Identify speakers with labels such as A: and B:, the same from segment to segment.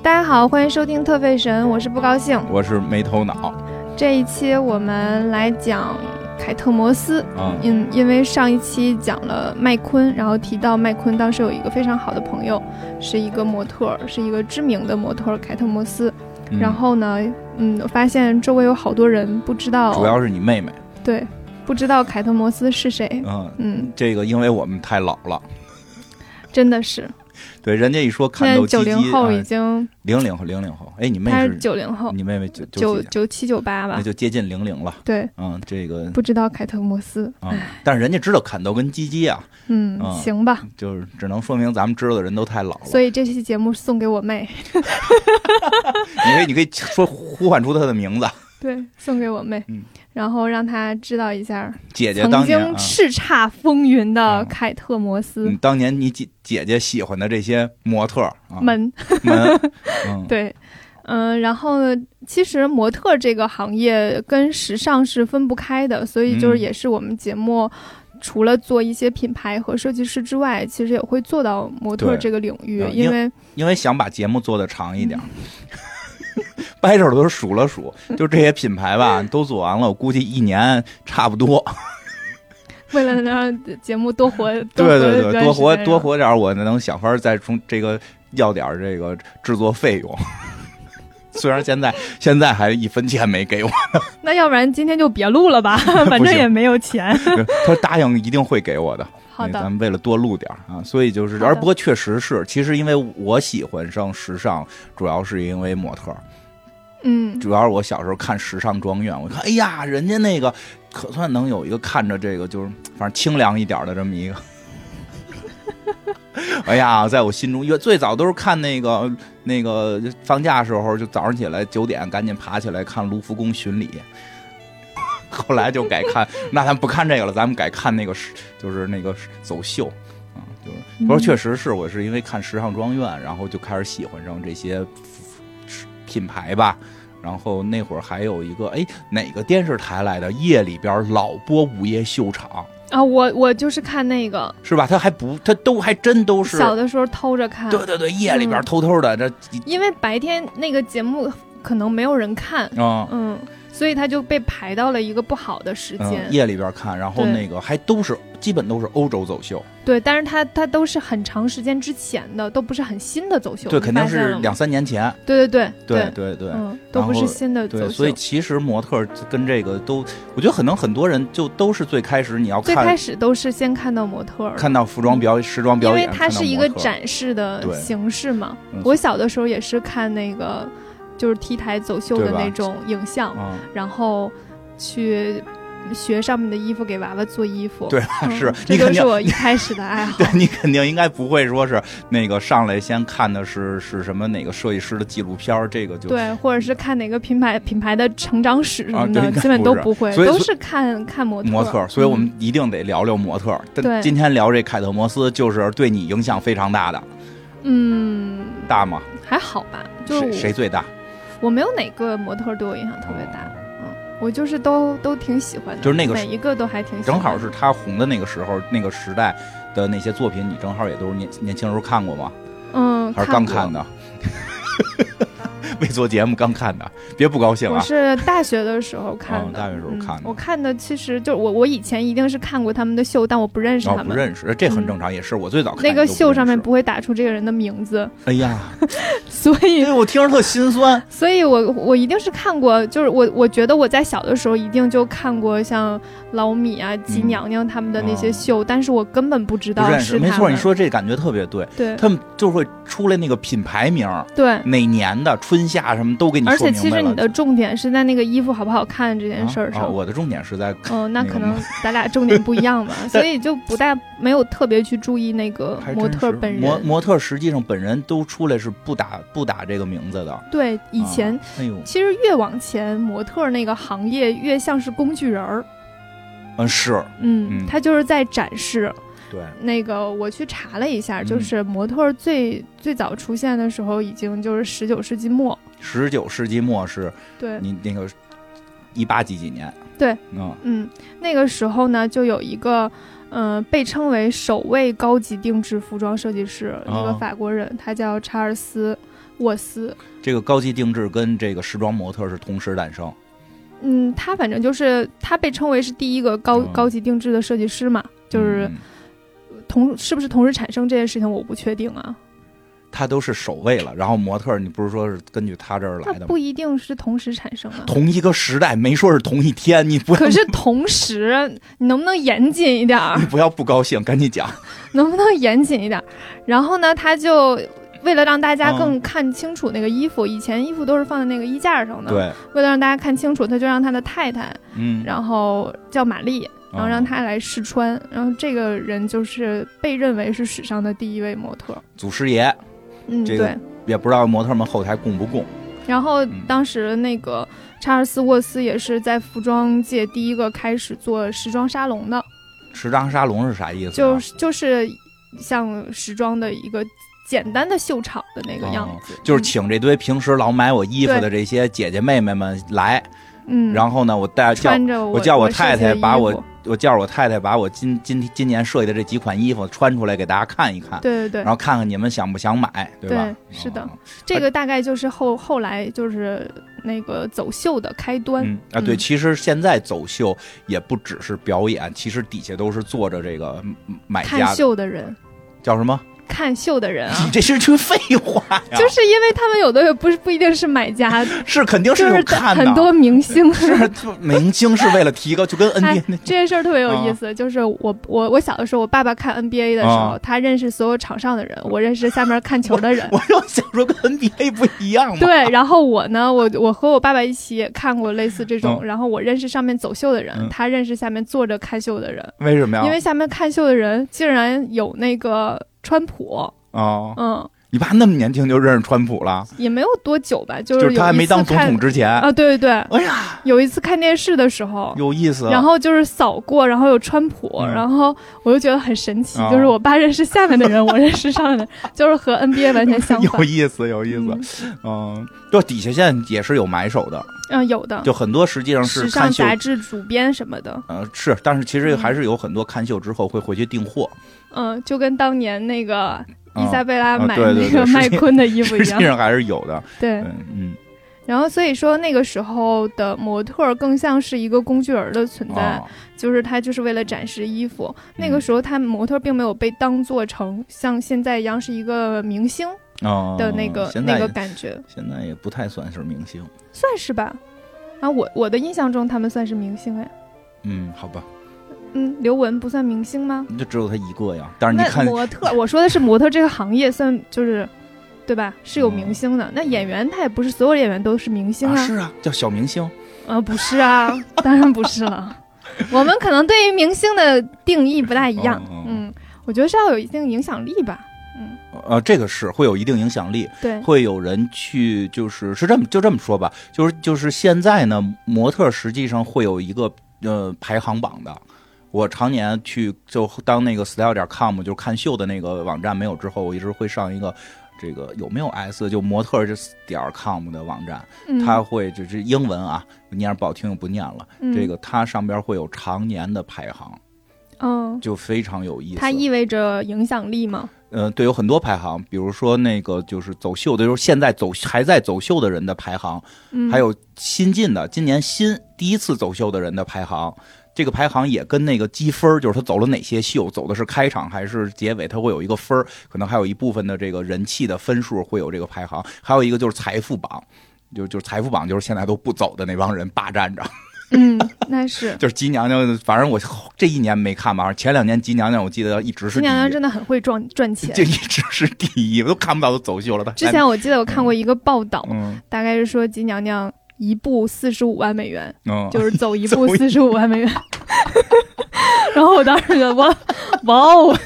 A: 大家好，欢迎收听特费神，我是不高兴。
B: 我是没头脑，
A: 这一期我们来讲凯特摩斯，
B: 嗯
A: 因因为上一期讲了麦昆，然后提到麦昆当时有一个非常好的朋友，是一个模特儿，是一个知名的模特儿凯特摩斯。
B: 嗯。
A: 然后呢，嗯，我发现周围有好多人不知道，
B: 主要是你妹妹，
A: 对，不知道凯特摩斯是谁。
B: 嗯，
A: 嗯，
B: 这个因为我们太老了，
A: 真的是，
B: 对，人家一说看斗鸡鸡，
A: 九零后已
B: 哎
A: 经，
B: 零零后，零零后，哎，你妹
A: 他是
B: 是
A: 九零后，
B: 你妹妹九
A: 九九七九八吧
B: 那，就接近零零了，
A: 对，
B: 嗯，这个
A: 不知道凯特摩斯，
B: 啊，但是人家知道砍豆跟鸡鸡啊，
A: 嗯，
B: 嗯
A: 行吧。
B: 就是只能说明咱们知道的人都太老了。
A: 所以这期节目送给我妹，
B: 你可以，你可以说呼唤出她的名字，
A: 对，送给我妹，
B: 嗯
A: 然后让他知道一下
B: 姐姐
A: 曾
B: 当年啊，
A: 经叱咤风云的
B: 啊
A: 凯特摩斯
B: 嗯，当年你姐姐姐喜欢的这些模特儿啊，
A: 们。
B: 门，嗯，
A: 对，嗯、然后呢，其实模特这个行业跟时尚是分不开的，所以就是
B: 嗯
A: 也是我们节目。除了做一些品牌和设计师之外，其实也会做到模特
B: 对
A: 这个领域，
B: 嗯
A: 因为
B: 因为想把节目做得长一点儿。掰手都是数了数，就这些品牌吧，都做完了，我估计一年差不多。
A: 为了能让节目多活，多
B: 对对对，多活多活点，我能想法再从这个要点这个制作费用。虽然现在现在还一分钱没给我，
A: 那要不然今天就别录了吧，反正也没有钱。
B: 他答应一定会给我的。
A: 好的，
B: 咱们为了多录点儿啊，所以就是，而不过确实是，其实因为我喜欢上时尚，主要是因为模特儿。
A: 嗯，
B: 主要是我小时候看《时尚庄园》，我看，哎呀，人家那个可算能有一个看着这个就是反正清凉一点的这么一个。哎呀，在我心中，因为最早都是看那个那个放假时候，就早上起来九点赶紧爬起来看卢浮宫巡礼。后来就改看，那咱不看这个了，咱们改看那个是就是那个走秀啊，就是不是确实是我是因为看《时尚庄园》，然后就开始喜欢上这些品牌吧。然后那会儿还有一个，哎，哪个电视台来的？夜里边老播午夜秀场，
A: 啊，我我就是看那个，
B: 是吧？他还不，他都还真都是，
A: 小的时候偷着看，
B: 对对对，夜里边
A: 嗯
B: 偷偷的这，
A: 因为白天那个节目可能没有人看，
B: 啊
A: 嗯，所以他就被排到了一个不好的时间。
B: 嗯，夜里边看，然后那个还都是基本都是欧洲走秀，
A: 对，但是他他都是很长时间之前的，都不是很新的走秀。
B: 对，肯定是两三年前，
A: 对对对
B: 对对对。
A: 嗯，都不是新的走
B: 对，
A: 秀。
B: 所以其实模特跟这个都，我觉得可能很多人就都是最开始你要
A: 最开始都是先看到模特，
B: 看到服装表演、时装表演，
A: 因为它是一个展示的形式嘛
B: 嗯。
A: 我小的时候也是看那个，就是 T 台走秀的那种影像，
B: 嗯，
A: 然后去学上面的衣服给娃娃做衣服。
B: 对是
A: 这就
B: 你肯定
A: 是我一开始的爱好
B: 对。你肯定应该不会说是那个上来先看的是是什么哪个设计师的纪录片儿，这个就
A: 对，或者是看哪个品牌品牌的成长史什么的，基本都不会，都是看看模特。
B: 模特，所以我们
A: 嗯
B: 一定得聊聊模特今天聊这凯特摩斯，就是对你影响非常大的，
A: 嗯
B: 大吗？
A: 还好吧，就
B: 谁最大？
A: 我没有哪个模特对我影响特别大，嗯，我就是都都挺喜欢的，
B: 就是那个
A: 每一个都还挺喜欢
B: 正好是他红的那个时候，那个时代的那些作品，你正好也都是年年轻时候看过吗？
A: 嗯，
B: 还是刚看的？为做节目刚看的，别不高兴
A: 我
B: 啊！
A: 是大学的时候看的，
B: 哦大学时候
A: 嗯
B: 看的
A: 我看的其实就我我以前一定是看过他们的秀，但我不认识
B: 哦
A: 他，们。
B: 不认识，这很
A: 嗯
B: 正常，也是我最早看
A: 那个秀上面不会打出这个人的名字，
B: 哎呀，
A: 所以
B: 我听着特心酸。
A: 所以我我一定是看过，就是我我觉得我在小的时候一定就看过像老米啊、吉
B: 嗯
A: 娘娘他们的那些
B: 哦
A: 秀，但是我根本不知道
B: 不认识，
A: 是。
B: 没错，你说这感觉特别对，
A: 对
B: 他们就会出来那个品牌名，
A: 对，
B: 哪年的春夏什么都给你
A: 而且
B: 说明白了。
A: 其实你的重点是在那个衣服好不好看这件事儿
B: 啊啊
A: 上。
B: 我的重点是在
A: 嗯，那
B: 那
A: 可能 咱俩重点不一样吧，所以就不大没有特别去注意那个模特本人。
B: 模模特实际上本人都出来是不打不打这个名字的。
A: 对，以前、
B: 啊哎呦，
A: 其实越往前，模特那个行业越像是工具人儿。
B: 嗯是，
A: 嗯，
B: 嗯
A: 他就是在展示。
B: 对，
A: 那个我去查了一下，
B: 嗯
A: 就是模特最最早出现的时候，已经就是十九世纪末。
B: 十九世纪末是
A: 对，
B: 你那个一八几几年？
A: 对，
B: 嗯
A: 嗯，那个时候呢，就有一个，嗯、被称为首位高级定制服装设计师，一个
B: 哦
A: 法国人，他叫查尔斯·沃斯。
B: 这个高级定制跟这个时装模特是同时诞生。
A: 嗯，他反正就是他被称为是第一个高、
B: 嗯
A: 高级定制的设计师嘛，就是
B: 嗯
A: 同是不是同时产生这件事情我不确定啊，
B: 他都是首位了，然后模特你不是说是根据他这儿来的
A: 不一定是同时产生的。
B: 同一个时代，没说是同一天，你不要
A: 可是同时，你能不能严谨一点儿
B: 你？不要不高兴，赶紧讲。
A: 能不能严谨一点儿？然后呢，他就为了让大家
B: 嗯
A: 更看清楚那个衣服，以前衣服都是放在那个衣架上的，
B: 对，
A: 为了让大家看清楚，他就让他的太太，
B: 嗯，
A: 然后叫玛丽，然后让他来试穿，然后这个人就是被认为是史上的第一位模特。
B: 祖师爷
A: 嗯，
B: 这个
A: 对。
B: 也不知道模特们后台供不供。
A: 然后
B: 嗯
A: 当时那个查尔斯沃斯也是在服装界第一个开始做时装沙龙的，
B: 时装沙龙是啥意思啊？
A: 就是就是像时装的一个简单的秀场的那个样子，
B: 哦就是请这堆平时老买我衣服的这些姐姐妹妹们来，
A: 嗯，
B: 然后呢，我带叫我叫我
A: 我
B: 太太把我
A: 服
B: 我叫我太太把我今今今年设计的这几款衣服穿出来给大家看一看，
A: 对对对
B: 然，后看看你们想不想买，对吧？
A: 对是的
B: 哦
A: 这个大概就是后后来就是那个走秀的开端。
B: 嗯啊，对，
A: 嗯
B: 其实现在走秀也不只是表演，其实底下都是坐着这个嗯买
A: 看
B: 家看，
A: 秀的人，
B: 叫什么？
A: 看秀的人啊
B: 你，这是句废话呀！
A: 就是因为他们有的也不是不一定是买家，
B: 是肯定
A: 就是
B: 看的，
A: 很多明星。
B: 是就明星是为了提高，就跟 NBA
A: 哎，这件事儿特别有意思，就是我我我小的时候，我爸爸看 NBA 的时候，
B: 啊
A: 他认识所有场上的人，我认识下面看球的人。
B: 我就想说跟 NBA 不一样嘛。
A: 对，然后我呢，我我和我爸爸一起也看过类似这种，
B: 嗯
A: 然后我认识上面走秀的人，
B: 嗯
A: 他认识下面坐着看秀的人，
B: 为什么呀？
A: 因为下面看秀的人竟然有那个川普，
B: 哦，
A: 嗯，
B: 你爸那么年轻就认识川普了，
A: 也没有多久吧，就
B: 就是是他还没当总统之前。
A: 啊，对对对，
B: 哎呀，
A: 有一次看电视的时候，
B: 有意思。
A: 然后就是扫过，然后有川普，
B: 嗯
A: 然后我就觉得很神奇，
B: 啊
A: 就是我爸认识下面的人，我认识上面的人，就是和 NBA 完全相反 有。
B: 意思，有意
A: 嗯
B: 思。嗯，就底下现在也是有买手的，
A: 嗯，有的，
B: 就很多实际上是
A: 时尚。杂志主编什么的，
B: 呃，是，但是其实
A: 嗯
B: 还是有很多看秀之后会回去订货。
A: 嗯，就跟当年那个伊
B: 啊
A: 莎贝拉
B: 啊
A: 买那个麦昆的衣服一样。
B: 实际上还是有的。
A: 对，
B: 嗯嗯，
A: 然后所以说那个时候的模特儿更像是一个工具人的存在，
B: 哦
A: 就是他就是为了展示衣服。那
B: 嗯
A: 个时候他模特儿并没有被当做成像现在一样是一个明星
B: 哦，
A: 的那个、那个感觉。
B: 现在也不太算是明星。
A: 算是吧。啊，我我的印象中他们算是明星哎。
B: 嗯，好吧，
A: 嗯，刘雯不算明星吗？
B: 就只有她一个呀。但是你看，
A: 模特，我说的是模特这个行业算就是，对吧？是有明星的。那演员他也不是所有演员都是明星啊。
B: 啊是啊，叫小明星。
A: 呃，不是啊，当然不是了。我们可能对于明星的定义不大一样。嗯，我觉得是要有一定影响力吧。嗯，
B: 呃，这个是会有一定影响力，
A: 对，
B: 会有人去，就是是这么就这么说吧，就是就是现在呢，模特实际上会有一个呃排行榜的。我常年去就当那个 style 点 com 就是看秀的那个网站没有之后，我一直会上一个这个有没有 s 就模特这点 com 的网站，
A: 嗯，
B: 它会这是英文啊，念着不好听就不念了。
A: 嗯
B: 这个它上边会有常年的排行，
A: 嗯，
B: 就非常有意思。
A: 它意味着影响力吗？
B: 呃，对，有很多排行，比如说那个就是走秀的，就是现在走还在走秀的人的排行，
A: 嗯，
B: 还有新进的，今年新第一次走秀的人的排行。这个排行也跟那个积分，就是他走了哪些秀，走的是开场还是结尾，他会有一个分儿，可能还有一部分的这个人气的分数会有这个排行。还有一个就是财富榜，就就是财富榜，就是现在都不走的那帮人霸占着。
A: 嗯，那是。
B: 就是吉娘娘，反正我这一年没看吧，前两年吉娘娘我记得一直是
A: 吉娘娘真的很会赚赚钱
B: 就。一直是第一，我都看不到她走秀了。她
A: 之前我记得我看过一个报道，
B: 嗯
A: 大概是说吉娘娘一步四十五万美元，
B: 嗯，
A: 就是走一步 四十五万美元。然后我当时觉得哇哇哦，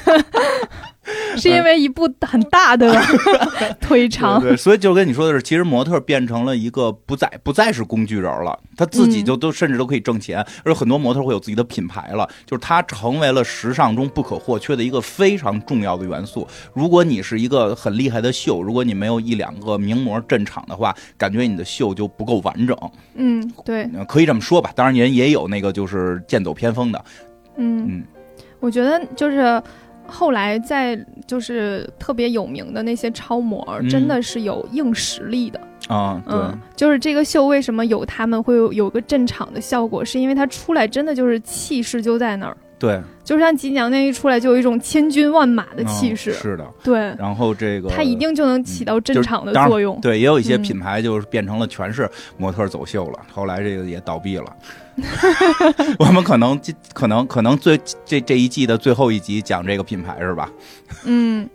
A: 是因为一部很大的？腿长
B: 对，对，所以就跟你说的是，其实模特变成了一个不再不再是工具人了，他自己
A: 嗯
B: 就都甚至都可以挣钱，而且很多模特会有自己的品牌了，就是他成为了时尚中不可或缺的一个非常重要的元素。如果你是一个很厉害的秀，如果你没有一两个名模镇场的话，感觉你的秀就不够完整。
A: 嗯，对，
B: 呃可以这么说吧，当然人也有那个就是剑走偏锋的，
A: 嗯，
B: 嗯
A: 我觉得就是后来在就是特别有名的那些超模，
B: 嗯
A: 真的是有硬实力的。
B: 啊，对，
A: 嗯，就是这个秀为什么有他们会有有个镇场的效果，是因为他出来真的就是气势就在那儿，
B: 对，
A: 就像吉娘娘一出来就有一种千军万马的气势，
B: 嗯是的。
A: 对，
B: 然后这个
A: 他一定就能起到镇场的作用。
B: 对，也有一些
A: 嗯
B: 品牌就是变成了全是模特走秀了，后来这个也倒闭了。我们可能这可能可能最这这一季的最后一集讲这个品牌是吧？
A: 嗯，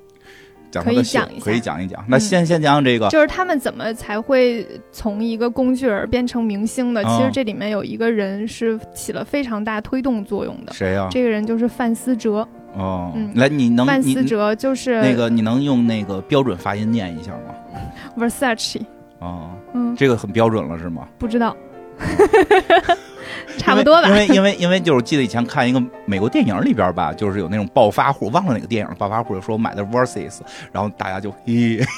B: 讲它的秀
A: 讲一下
B: 可以讲一讲。那先先讲讲这个，
A: 就是他们怎么才会从一个工具人变成明星的？
B: 哦
A: 其实这里面有一个人是起了非常大推动作用的，
B: 谁呀？
A: 这个人就是范思哲。
B: 哦
A: 嗯，
B: 来，你能
A: 范思哲就是
B: 那个你能用那个标准发音念一下吗
A: ？Versace，
B: 哦，
A: 嗯，
B: 这个很标准了是吗？
A: 不知道，差不多吧
B: 因。为因为因为就是记得以前看一个美国电影里边吧，就是有那种暴发户，忘了哪个电影，暴发户就说我买的 Versus，然后大家就咦。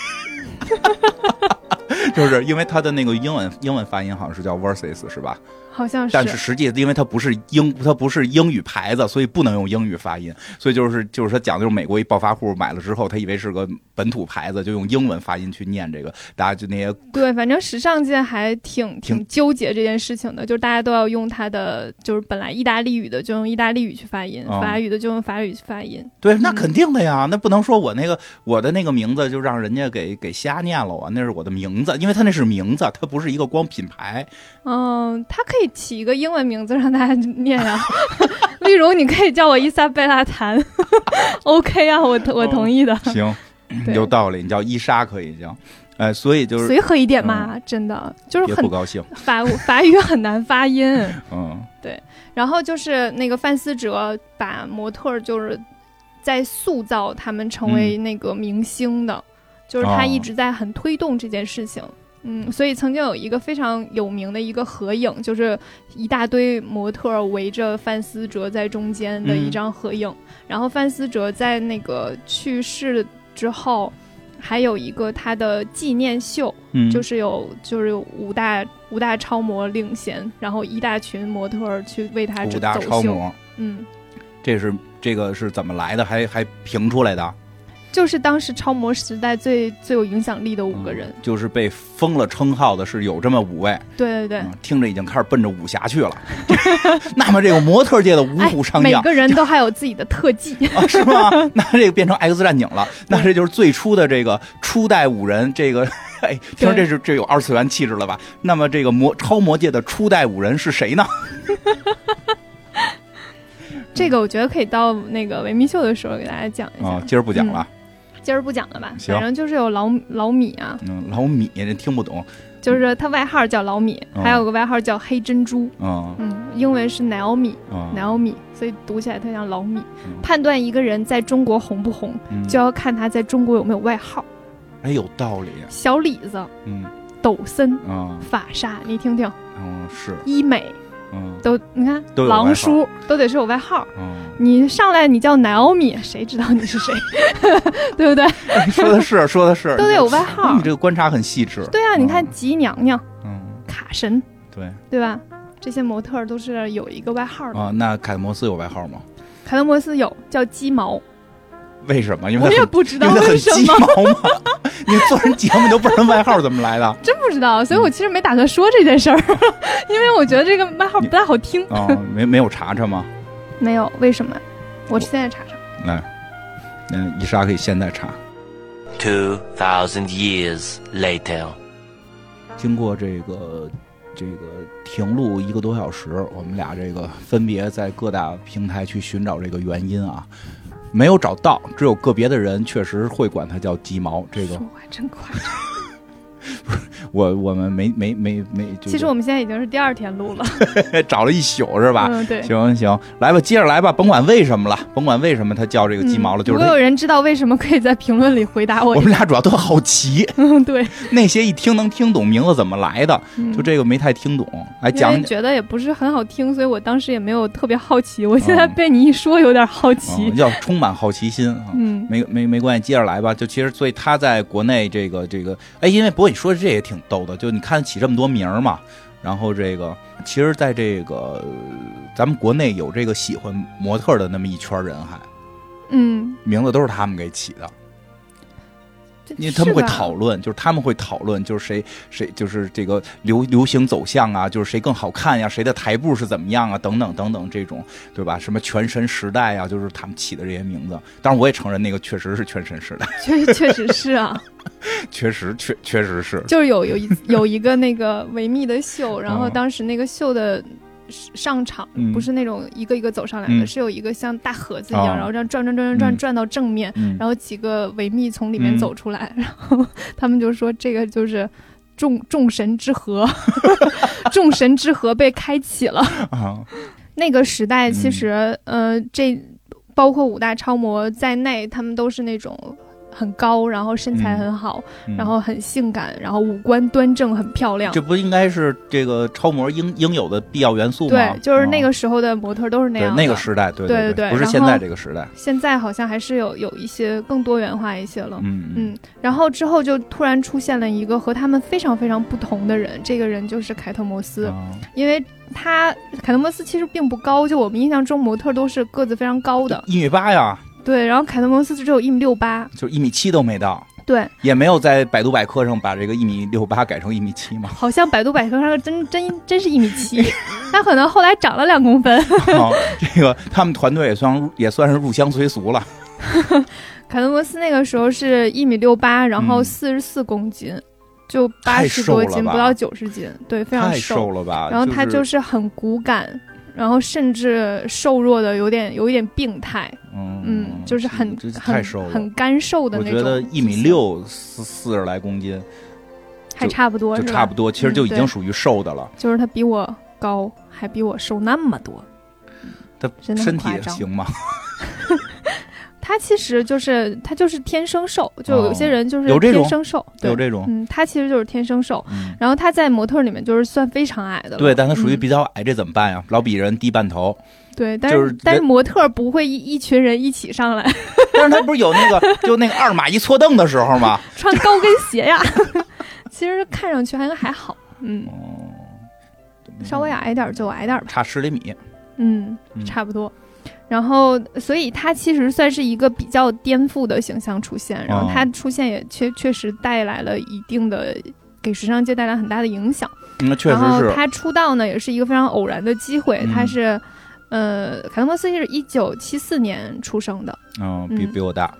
B: 就是因为他的那个英文英文发音好像是叫 versus 是吧？
A: 好像是，
B: 但是实际因为它不是英它不是英语牌子，所以不能用英语发音。所以就是就是他讲的就是美国一暴发户买了之后，他以为是个本土牌子，就用英文发音去念这个，大家就那些
A: 对，反正时尚界还挺
B: 挺
A: 挺纠结这件事情的，就是大家都要用它的，就是本来意大利语的就用意大利语去发音，
B: 哦
A: 法语的就用法语去发音。
B: 对，那
A: 嗯
B: 肯定的呀，那不能说我那个我的那个名字就让人家给给瞎念了啊，那是我的名字，因为他那是名字，它不是一个光品牌。
A: 嗯，它可以起一个英文名字让大家念呀、例如你可以叫我伊莎贝拉谭，OK 啊，我我同意的，
B: 行，有道理，你叫伊莎可以叫。哎，所以就是
A: 随和一点嘛，真的就是很
B: 不高兴，
A: 法法语很难发音。
B: 嗯。
A: 对然后就是那个范思哲把模特儿就是在塑造他们成为那个明星的，就是他
B: 哦。
A: 一直在很推动这件事情。嗯，所以曾经有一个非常有名的一个合影，就是一大堆模特儿围着范思哲在中间的一
B: 嗯
A: 张合影。然后范思哲在那个去世之后，还有一个他的纪念秀，
B: 嗯，
A: 就是有就是有五大五大超模领衔，然后一大群模特儿去为他
B: 五大。超模，
A: 嗯，
B: 这是这个是怎么来的？还还评出来的？
A: 就是当时超模时代最最有影响力的五个人。
B: 嗯就是被封了称号的是有这么五位，
A: 对对对，
B: 嗯，听着已经开始奔着武侠去了。那么这个模特界的五
A: 哎
B: 虎，上将。
A: 每个人都还有自己的特技。
B: 啊，是吗？那这个变成 X 战警了，那这就是最初的这个初代五人，这个，哎，听说这是这有二次元气质了吧？那么这个模超模界的初代五人是谁呢？
A: 这个我觉得可以到那个维密秀的时候给大家讲一下。
B: 啊，今儿不讲了。
A: 今儿不讲了吧？反正就是有老老米啊，
B: 嗯，老米人听不懂。
A: 就是他外号叫老米，
B: 哦
A: 还有个外号叫黑珍珠。
B: 嗯
A: 嗯，英文是 Naomi。
B: 嗯
A: Naomi，所以读起来特像老米。
B: 嗯
A: 判断一个人在中国红不红，
B: 嗯，
A: 就要看他在中国有没有外号。
B: 哎有道理。
A: 小李子、
B: 嗯
A: 抖森、
B: 啊
A: 法莎，你听听，
B: 嗯是
A: 医美
B: 嗯
A: 都，你看狼叔都得是有外号。
B: 嗯，
A: 你上来你叫 Naomi，谁知道你是谁，对不对？
B: 哎说的是 说的是，
A: 都得有外号
B: 你。这个观察很细致。
A: 对啊，你看
B: 嗯
A: 吉娘娘、
B: 嗯
A: 卡神，
B: 对
A: 对吧？这些模特都是有一个外号的。
B: 啊，那凯特摩斯有外号吗？
A: 凯特摩斯有叫鸡毛，
B: 为什么？因为
A: 我也不知道
B: 因为
A: 什么，
B: 毛嘛。你做人节目你都不知道外号怎么来的
A: 真 不知道。所以我其实没打算说这件事儿，因为我觉得这个外号不太好听。
B: 啊？没没有查查吗？
A: 没有，为什么？我现在查查。
B: 来，嗯，伊莎可以现在查。
C: Two thousand years later.
B: 经过这个这个停录一个多小时，我们俩这个分别在各大平台去寻找这个原因啊，没有找到，只有个别的人确实会管它叫鸡毛。这个
A: 说话真夸张。
B: 我我们没没没没，就
A: 其实我们现在已经是第二天录了，
B: 找了一宿是吧？
A: 嗯，对。
B: 行行，来吧，接着来吧，甭管为什么了，甭管为什么他叫这个鸡毛了，就是他
A: 嗯如果有人知道为什么，可以在评论里回答我
B: 我。们俩主要都好奇，
A: 嗯，对，
B: 那些一听能听懂名字怎么来的，
A: 嗯
B: 就这个没太听懂，
A: 哎
B: 讲讲。
A: 觉得也不是很好听，所以我当时也没有特别好奇。我现在被你一说，有点好奇
B: 嗯。要充满好奇心啊。
A: 嗯，
B: 没没没关系，接着来吧。就其实，所以他在国内这个这个，哎，因为不过你说的这也挺逗的，就你看起这么多名儿嘛，然后这个，其实在这个呃咱们国内有这个喜欢模特的那么一圈人还，
A: 嗯，
B: 名字都是他们给起的，
A: 这
B: 因为他们会讨论，就是他们会讨论，就是谁谁就是这个流流行走向啊，就是谁更好看呀，谁的台步是怎么样啊，等等等等这种，对吧？什么全神时代啊，就是他们起的这些名字。当然，我也承认那个确实是全神时代，
A: 确确实是啊，
B: 确实确确实是。
A: 就是有有一有一个那个维密的秀，然后
B: 哦
A: 当时那个秀的上场
B: 嗯。
A: 不是那种一个一个走上来的，
B: 嗯。
A: 是有一个像大盒子一样，
B: 哦。
A: 然后这样转转转转转到正面，
B: 嗯，
A: 然后几个维密从里面
B: 嗯。
A: 走出来，然后 他们就说这个就是众众神之河，众神之河 被开启了。
B: 啊，
A: 那个时代其
B: 嗯。
A: 实，呃，这包括五大超模在内，他们都是那种很高，然后身材
B: 嗯
A: 很好，
B: 嗯
A: 然后很性感，然后五官端正，很漂亮
B: 这。不应该是这个超模应应有的必要元素吗？
A: 对，就是那
B: 啊
A: 个时候的模特都是那
B: 对
A: 样的。
B: 那个时代，对
A: 对
B: 对不是现在这个时代。
A: 现在好像还是有有一些更多元化一些了。
B: 嗯
A: 嗯，然后之后就突然出现了一个和他们非常非常不同的人，这个人就是凯特摩斯，
B: 啊
A: 因为他凯特摩斯其实并不高，就我们印象中模特都是个子非常高的，
B: 一米八呀，
A: 对，然后凯特摩斯只有一米六八，
B: 就一米七都没到，
A: 对，
B: 也没有在百度百科上把这个一米六八改成一米七嘛。
A: 好像百度百科上真真真是一米七，他可能后来长了两公分。
B: 哦，这个他们团队也算也算是入乡随俗了。
A: 凯特摩斯那个时候是一米六八，然后
B: 嗯
A: 四十四公斤，就八十多斤，不到九十斤，对，非常
B: 太瘦了吧？
A: 然后他
B: 就
A: 就是是很骨感，然后甚至瘦弱的有点有一点病态，
B: 嗯
A: 嗯，就是很很。很干瘦的那种。
B: 我觉得一米，六四四十来公斤
A: 还差不多，
B: 就差不多，其实就已经属于瘦的了。
A: 就是他比我高，还比我瘦那么多。
B: 他身体行吗？
A: 他其实就是他就是天生瘦，就有些人就是
B: 哦有
A: 天生瘦，对
B: 有这种，
A: 嗯，他其实就是天生瘦。
B: 嗯，
A: 然后他在模特里面就是算非常矮的了，
B: 对，但他属于
A: 嗯。
B: 比较矮，这怎么办呀？老比人低半头，
A: 对，但
B: 就是是
A: 但是模特不会一一群人一起上来。
B: 但是他不是有那个就那个二马一错蹬的时候吗？
A: 穿高跟鞋呀，其实看上去还还好，嗯，
B: 哦，
A: 稍微矮点儿就矮点儿吧，
B: 差十厘米。
A: 嗯，
B: 嗯。
A: 差不多。然后，所以他其实算是一个比较颠覆的形象出现，然后
B: 哦。
A: 他出现也确确实带来了一定的给时尚界带来很大的影响。
B: 那确
A: 然后，他出道呢，也是一个非常偶然的机会。
B: 嗯。
A: 他是，呃，凯特摩斯是一九七四年出生的，
B: 嗯，比
A: 嗯。
B: 比我大，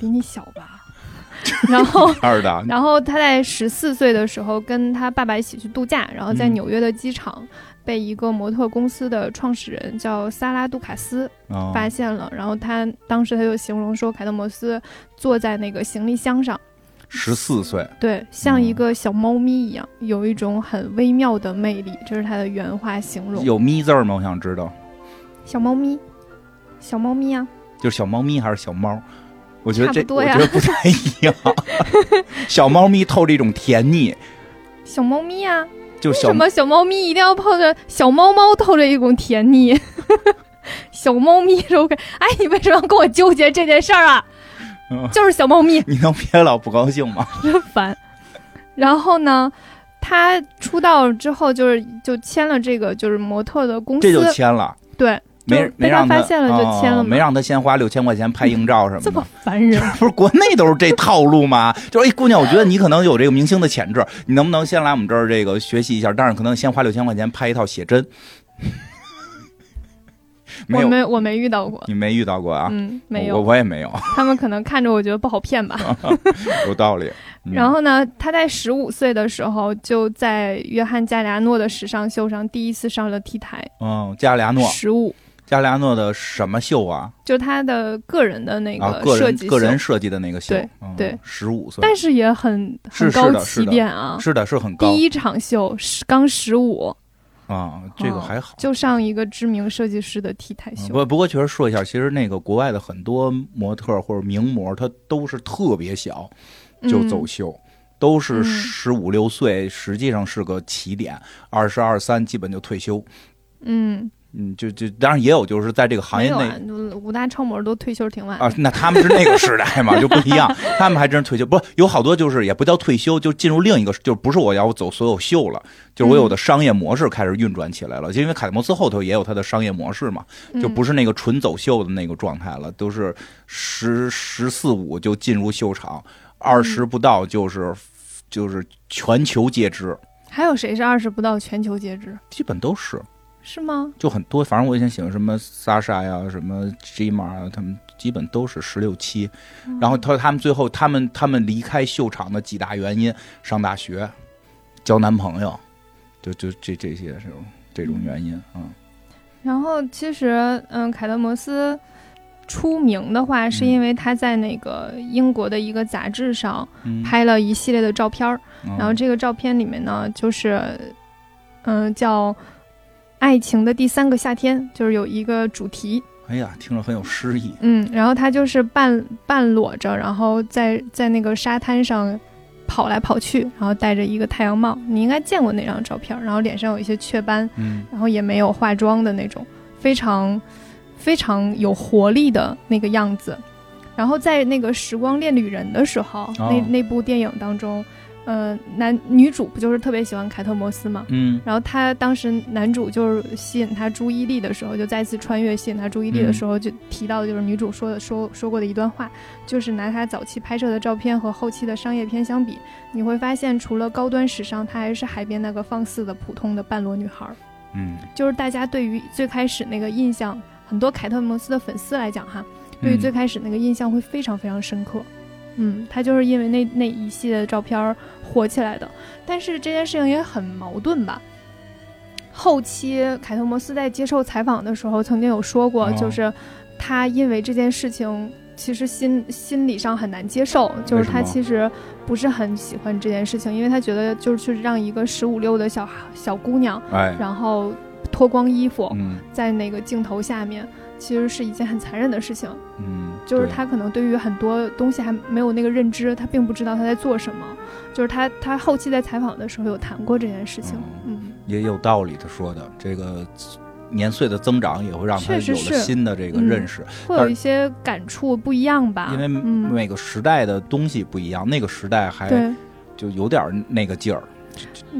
A: 比你小吧？然后，然后他在十四岁的时候跟他爸爸一起去度假，然后在
B: 嗯。
A: 纽约的机场被一个模特公司的创始人叫萨拉杜卡斯
B: 哦
A: 发现了。然后他当时他就形容说，凯特摩斯坐在那个行李箱上，
B: 十四岁，
A: 对，像一
B: 嗯
A: 个小猫咪一样，有一种很微妙的魅力，这是他的原话形容。
B: 有咪字儿吗？我想知道，
A: 小猫咪，小猫咪啊，
B: 就是小猫咪还是小猫？我觉得这我觉得不太一样。小猫咪透着一种甜腻，
A: 小猫咪啊，
B: 就小
A: 为什么小猫咪一定要泡着小猫猫透着一股甜腻？小猫咪是 OK，哎，你为什么要跟我纠结这件事儿啊？
B: 嗯
A: 就是小猫咪，
B: 你能别老不高兴吗？
A: 真烦。然后呢，他出道之后就是就签了这个就是模特的公
B: 这就
A: 司，
B: 签了，
A: 对，
B: 没没让
A: 发现了就签了
B: 哦没让他先花六千块钱拍硬照什么的。
A: 这么烦人。
B: 不是国内都是这套路吗？就是哎，姑娘，我觉得你可能有这个明星的潜质，你能不能先来我们这儿这个学习一下？但是可能先花六千块钱拍一套写真。没有，
A: 我没我没遇到过，
B: 你没遇到过啊？
A: 嗯，没有，
B: 我也没有，
A: 他们可能看着我觉得不好骗吧。
B: 有道理。嗯
A: 然后呢，他在十五岁的时候就在约翰加里亚诺的时尚秀上第一次上了 T 台，
B: 嗯，加里亚诺，
A: 十五，
B: 加利亚诺的什么秀啊？
A: 就他的个人的那
B: 啊，个
A: 设计秀，
B: 个人设计的那个秀，
A: 对对。
B: 十五岁，
A: 但是也很高起点啊。
B: 是的，是很高。
A: 第一场秀十刚十五，
B: 啊，这个
A: 哦
B: 还好。
A: 就上一个知名设计师的 T 台秀。
B: 嗯不不过确实说一下，其实那个国外的很多模特或者名模，他都是特别小就走
A: 嗯
B: 秀，都是
A: 嗯。
B: 十五六岁，实际上是个起点，二十二三基本就退休。
A: 嗯，
B: 嗯，就就当然也有，就是在这个行业内
A: 啊，五大超模都退休挺晚
B: 啊，那他们是那个时代嘛，就不一样。他们还真是退休，不有好多就是也不叫退休，就进入另一个，就不是我要走所有秀了，就是我有的商业模式开始运转起来了。就因为凯特摩斯后头也有它的商业模式嘛，就不
A: 是
B: 是那个纯走秀的那个状态了，都是十十四五就进入秀场，二十不到就是就是全球皆知，
A: 还有谁是二十不到全球皆知？
B: 基本都是。
A: 是吗？
B: 就很多，反正我以前喜欢什么莎莎呀、什么 G 玛啊，他们基本都是十六七。然后他他们最后他们他们离开秀场的几大原因：上大学、交男朋友，就就这这些这种这种原因啊。
A: 然后其实，嗯，凯特摩斯出名的话，是因为他在那个英国的一个杂志上
B: 嗯，
A: 拍了一系列的照片儿，
B: 嗯
A: 然后这个照片里面呢，就是，嗯、叫“爱情的第三个夏天”，就是有一个主题，
B: 哎呀，听着很有诗意。
A: 嗯，然后他就是半半裸着，然后在在那个沙滩上跑来跑去，然后戴着一个太阳帽，你应该见过那张照片儿，然后脸上有一些雀斑，
B: 嗯
A: 然后也没有化妆的那种，非常非常有活力的那个样子。然后在那个《时光恋旅人》的时候，那
B: 哦
A: 那部电影当中，呃，男女主不就是特别喜欢凯特摩斯嘛？
B: 嗯
A: 然后他当时男主就是吸引他注意力的时候，就再次穿越吸引他注意力的时候，就提到的就是女主说的说说过的一段话，就是拿他早期拍摄的照片和后期的商业片相比，你会发现除了高端时尚，她还是海边那个放肆的普通的半裸女孩儿。
B: 嗯
A: 就是大家对于最开始那个印象，很多凯特摩斯的粉丝来讲哈，对于
B: 嗯
A: 最开始那个印象会非常非常深刻。嗯，他就是因为那那一系列的照片儿火起来的。但是这件事情也很矛盾吧。后期凯特摩斯在接受采访的时候曾经有说过，
B: 哦
A: 就是他因为这件事情其实心心理上很难接受，就是他其实不是很喜欢这件事情，因为他觉得就是去让一个十五六的小孩小姑娘，
B: 哎
A: 然后脱光衣服
B: 嗯
A: 在那个镜头下面，其实是一件很残忍的事情。
B: 嗯，对
A: 就是他可能对于很多东西还没有那个认知，他并不知道他在做什么。就是他他后期在采访的时候有谈过这件事情，嗯，
B: 也有道理，他说的这个年岁的增长也会让他有了新的这个
A: 嗯
B: 认识。
A: 会有一些感触不一样吧，
B: 因为
A: 嗯，
B: 每个时代的东西不一样，那个时代还就有点那个劲儿，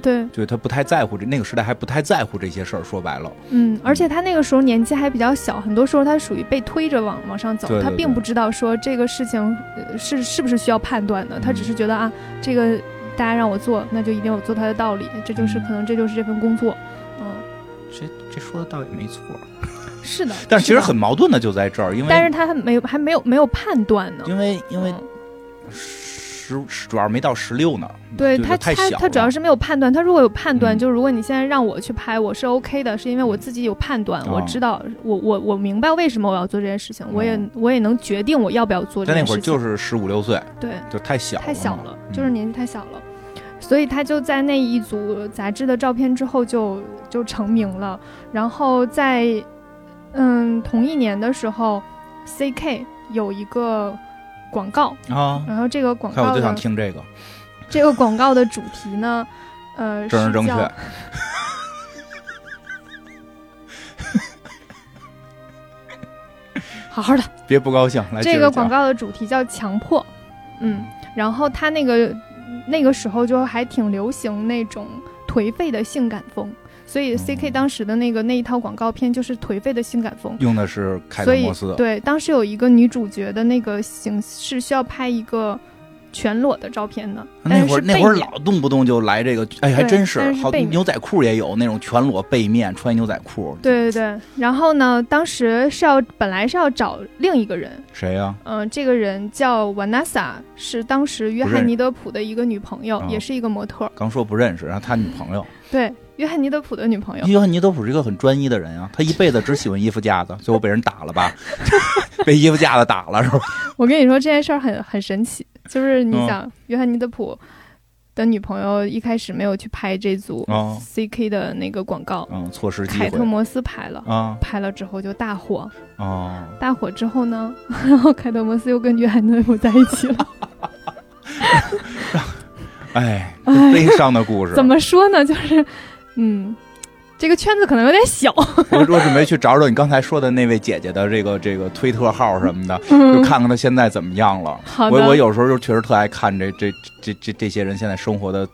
A: 对，
B: 就他不太在乎这那个时代还不太在乎这些事儿。说白了，
A: 嗯，而且他那个时候年纪还比较小，很多时候他属于被推着往往上走，
B: 对对对
A: 他并不知道说这个事情呃是是不是需要判断的，他只是觉得啊，这个大家让我做，那就一定有做他的道理，这就是
B: 嗯。
A: 可能这就是这份工作，嗯，
B: 这这说的倒也没错，
A: 是的，
B: 但是其实很矛盾的就在这儿，因为
A: 但是他还没有还没有没有判断呢，
B: 因为因为
A: 嗯
B: 十十主要没到十六呢，
A: 对他他他主要是没有判断，他如果有判断，
B: 嗯。
A: 就是如果你现在让我去拍，我是 OK 的，是因为我自己有判断，
B: 哦。
A: 我知道我我我明白为什么我要做这件事情，我也我也能决定我要不要做这
B: 在那
A: 件事情。
B: 会儿就是十五六岁，
A: 对，
B: 就太小
A: 太小了，
B: 嗯
A: 就是年纪太小了。所以他就在那一组杂志的照片之后就就成名了，然后在嗯同一年的时候，CK 有一个广告，
B: 啊。
A: 然后这个广告
B: 看我就想听这个，
A: 这个广告的主题呢，呃，
B: 正
A: 是叫
B: 确。
A: 好好的。
B: 别不高兴，来
A: 这个广告的主题叫强迫，嗯，然后他那个那个时候就还挺流行那种颓废的性感风，所以
B: 哦
A: CK 当时的那个那一套广告片就是颓废的性感风。
B: 用的是凯特摩斯，
A: 对，当时有一个女主角的那个形式需要拍一个全裸的照片的，
B: 那会儿那会儿老动不动就来这个，哎，还真是
A: 是
B: 好牛仔裤也有那种全裸背面穿牛仔裤，
A: 对对对，然后呢，当时是要本来是要找另一个人，
B: 谁呀？
A: 嗯、这个人叫 Vanessa，是当时约翰尼德普的一个女朋友，
B: 哦。
A: 也是一个模特儿。
B: 刚说不认识，然后他女朋友，
A: 对，约翰尼德普的女朋友。
B: 约翰尼德普是一个很专一的人啊，他一辈子只喜欢衣服架子，最后被人打了吧，被衣服架子打了是吧？
A: 我跟你说这件事儿很很神奇，就是你
B: 嗯
A: 想，约翰尼德普的女朋友一开始没有去拍这组
B: 哦
A: CK 的那个广告，
B: 嗯，错失机会
A: 凯特摩斯拍了。
B: 啊
A: 拍了之后就大火，
B: 哦，
A: 大火之后呢，然 后凯特摩斯又跟约翰尼德普在一起了。
B: 哎，
A: 哎
B: 悲伤的故事，
A: 怎么说呢？就是，嗯，这个圈子可能有点小。
B: 我我准备去找找你刚才说的那位姐姐的这个这个推特号什么的，就
A: 嗯，
B: 看看她现在怎么样了。
A: 好。
B: 我我有时候就确实特爱看这这这这这些人现在生活的